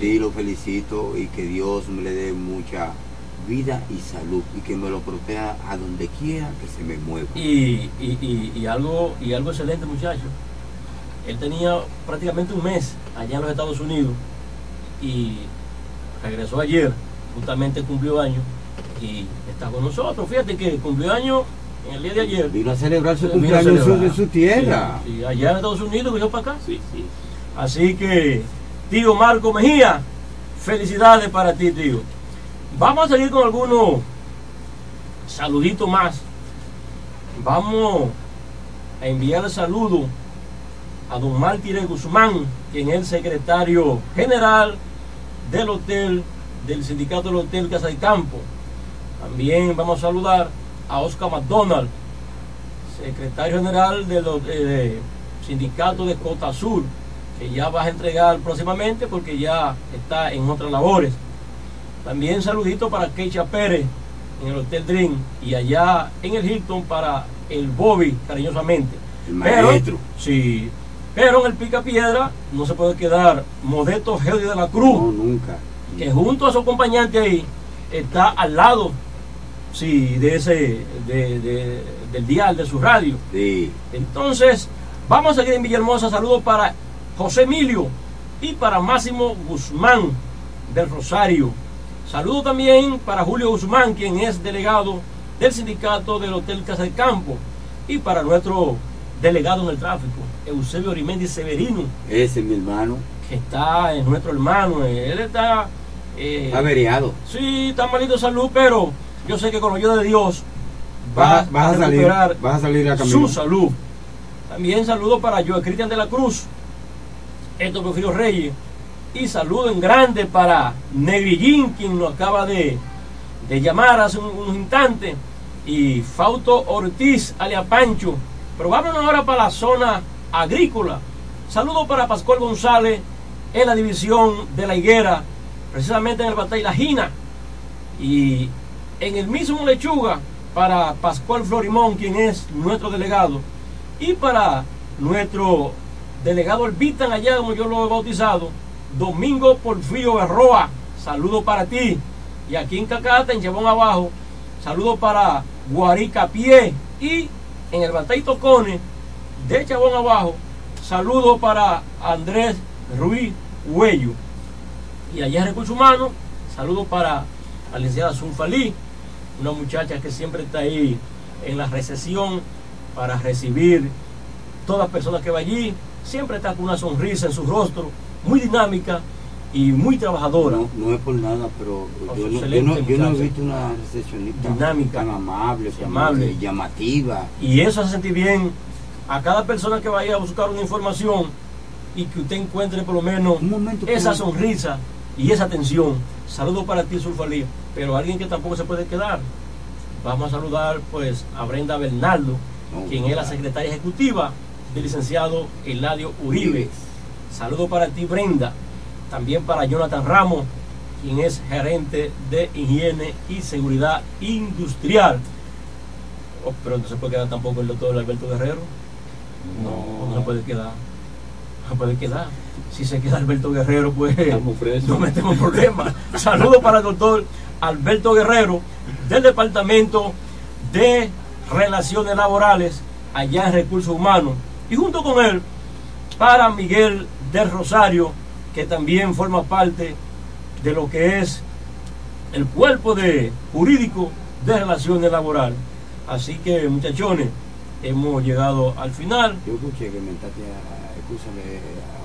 Sí, lo felicito y que Dios me le dé mucha vida y salud y que me lo proteja a donde quiera que se me mueva. Y, y, y, y algo y algo excelente, muchacho. Él tenía prácticamente un mes allá en los Estados Unidos y regresó ayer, justamente cumplió año y está con nosotros. Fíjate que cumplió año en el día de ayer. Vino a celebrar su cumpleaños en su- su tierra. Sí, sí, allá en Estados Unidos, vino para acá. Sí, sí. Así que, tío Marco Mejía, felicidades para ti, tío. Vamos a seguir con algunos saluditos más. Vamos a enviarle saludo a don Mártir Guzmán, quien es el secretario general del hotel, del sindicato del hotel Casa de Campo. También vamos a saludar a Oscar McDonald, secretario general del eh, sindicato de Cota Sur, que ya vas a entregar próximamente porque ya está en otras labores. También saludito para Keisha Pérez en el Hotel Dream y allá en el Hilton para el Bobby, cariñosamente. El Pero- sí, pero en el Pica Piedra no se puede quedar Modesto Gedi de la Cruz, No, nunca. que junto a su acompañante ahí está al lado sí, de ese, de- de- del dial de su radio. Sí. Entonces, vamos a seguir en Villahermosa. Saludos para José Emilio y para Máximo Guzmán del Rosario. Saludos también para Julio Guzmán, quien es delegado del sindicato del Hotel Casa de Campo. Y para nuestro delegado en el tráfico, Eusebio Orimendi Severino, Ese es mi hermano. que está en nuestro hermano. Él está... eh, Averiado. Sí, está malito de salud, pero yo sé que con la ayuda de Dios va Vas, vas a salir, vas a salir a su salud. También saludo para Joe Cristian de la Cruz, Héctor Porfirio Reyes, y saludo en grande para Negrillín, quien nos acaba de, de llamar hace un- unos instantes, y Fausto Ortiz, alia Pancho. Pero vámonos ahora para la zona agrícola. Saludo para Pascual González en la división de la higuera, precisamente en el Batalla La Gina. Y en el mismo Lechuga para Pascual Florimón, quien es nuestro delegado, y para nuestro delegado Elvitan allá, como yo lo he bautizado, Domingo Porfirio Berroa, saludo para ti. Y aquí en Cacata, en Chabón Abajo, saludo para Guarica Pie. Y en el Batay Tocone de Chabón Abajo, saludo para Andrés Ruiz Huello. Y allá en Recursos Humanos, saludo para la licenciada Zunfalí, una muchacha que siempre está ahí en la recesión para recibir todas las personas que va allí. Siempre está con una sonrisa en su rostro, muy dinámica y muy trabajadora. No, no es por nada, pero yo no, yo, excelente no, yo no he visto una recepcionista Dinámica. tan amable, llamativa. Y eso hace sentir bien a cada persona que vaya a buscar una información y que usted encuentre por lo menos esa sonrisa y esa atención. Saludos para ti, Sulfalí. Pero alguien que tampoco se puede quedar. Vamos a saludar pues a Brenda Bernardo, quien es la secretaria ejecutiva del licenciado Eladio Uribe. Saludo para ti, Brenda. También para Jonathan Ramos, quien es gerente de higiene y seguridad industrial. Oh, pero no se puede quedar tampoco el doctor Alberto Guerrero. No, no se puede quedar. No se puede quedar. Si se queda Alberto Guerrero, pues no metemos problemas. Saludos para el doctor Alberto Guerrero del Departamento de Relaciones Laborales allá en Recursos Humanos. Y junto con él, para Miguel del Rosario, que también forma parte de lo que es el cuerpo de jurídico de relaciones laborales. Así que, muchachones, hemos llegado al final. Yo escuché que mentaste a, escúchame,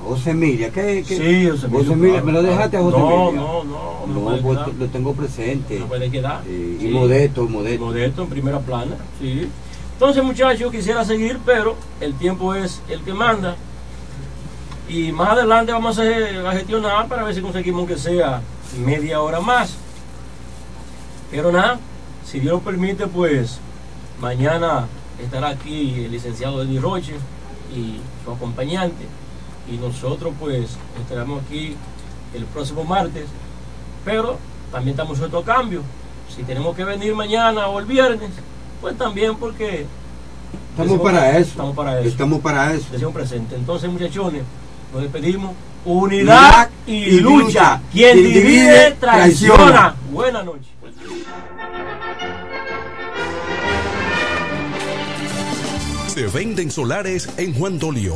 a José Emilia. ¿Qué, qué? Sí, José Emilia, José Emilia, claro, ¿me lo dejaste a. José No, Emilia? no, no, no No, pues, lo tengo presente. No puede quedar. Eh, y modesto, modesto. Modesto en primera plana, sí. Entonces, muchachos, quisiera seguir, pero el tiempo es el que manda. Y más adelante vamos a, gestionar para ver si conseguimos que sea media hora más. Pero nada, si Dios lo permite, pues mañana estará aquí el licenciado Eddie Roche y su acompañante. Y nosotros, pues, estaremos aquí el próximo martes. Pero también estamos sujetos a cambio. Si tenemos que venir mañana o el viernes, pues también porque Estamos para eso. Estamos para eso. Estamos para eso. Presente. Entonces, muchachones, nos despedimos. Unidad Unidad y, y lucha. lucha. Quien Quien divide, divide, traiciona. traiciona. Buenas noches. Se venden solares en Juan Dolio,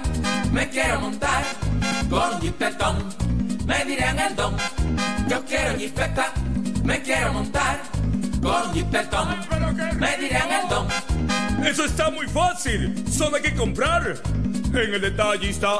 me quiero montar con un jipetón, me dirán el don. Yo quiero jipeta, me quiero montar con un jipetón, me dirán el don. Eso está muy fácil. Solo hay que comprar. En el detallista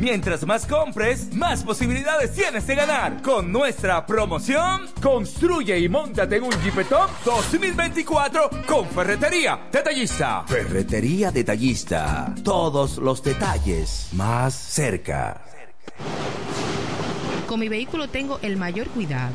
Mientras más compres, más posibilidades tienes de ganar. Con nuestra promoción, construye y montate en un Jeepetop 2024 con Ferretería Detallista. Ferretería Detallista. Todos los detalles más cerca. Con mi vehículo tengo el mayor cuidado.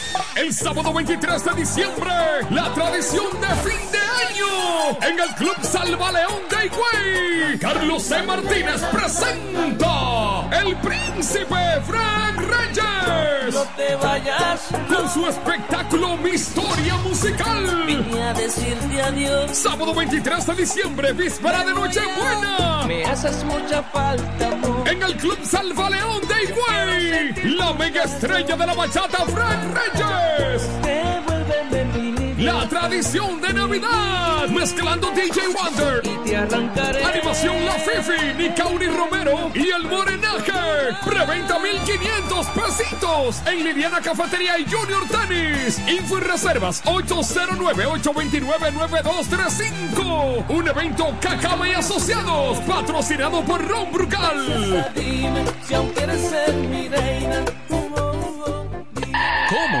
El sábado 23 de diciembre, la tradición de fin de año en el Club Salva León de Higüey. Carlos C. Martínez presenta El Príncipe Frank Reyes. No te vayas. Con su espectáculo Mi Historia Musical. Vine a decirte adiós. Sábado 23 de diciembre, víspera de Nochebuena. Me haces mucha falta, amor. En el Club Salva León de Higüey. La mega estrella de la bachata Frank Reyes. La tradición de Navidad. Mezclando DJ Wonder. Animación La Fifi, Nicauri Romero y el Morenaje. Preventa 1500 pesitos en Liliana Cafetería y Junior Tennis. Info y reservas 809-829-9235. Un evento Cacaba y Asociados, patrocinado por Ron Brugal. Ser mi reina. ¿Cómo?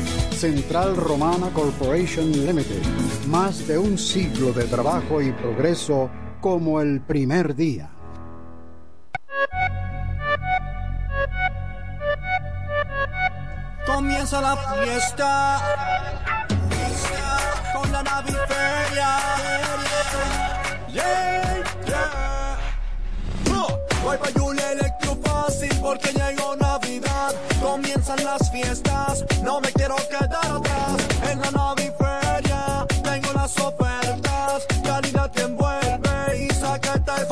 Central Romana Corporation Limited. Más de un siglo de trabajo y progreso como el primer día. Comienza la fiesta con la naviferia. Yeah, yeah. Oh, Voy pa' Julia Electro fácil porque llegó no me quiero quedar atrás.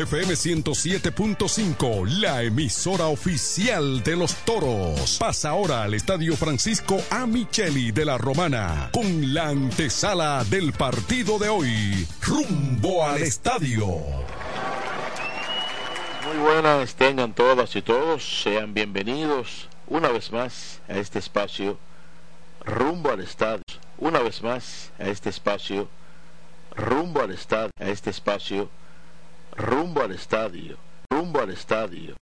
FM 107.5, la emisora oficial de los toros. Pasa ahora al Estadio Francisco A. Micheli de la Romana con la antesala del partido de hoy. Rumbo al estadio. Muy buenas tengan todas y todos, sean bienvenidos una vez más a este espacio rumbo al estadio, una vez más a este espacio rumbo al estadio, a este espacio rumbo al estadio, rumbo al estadio,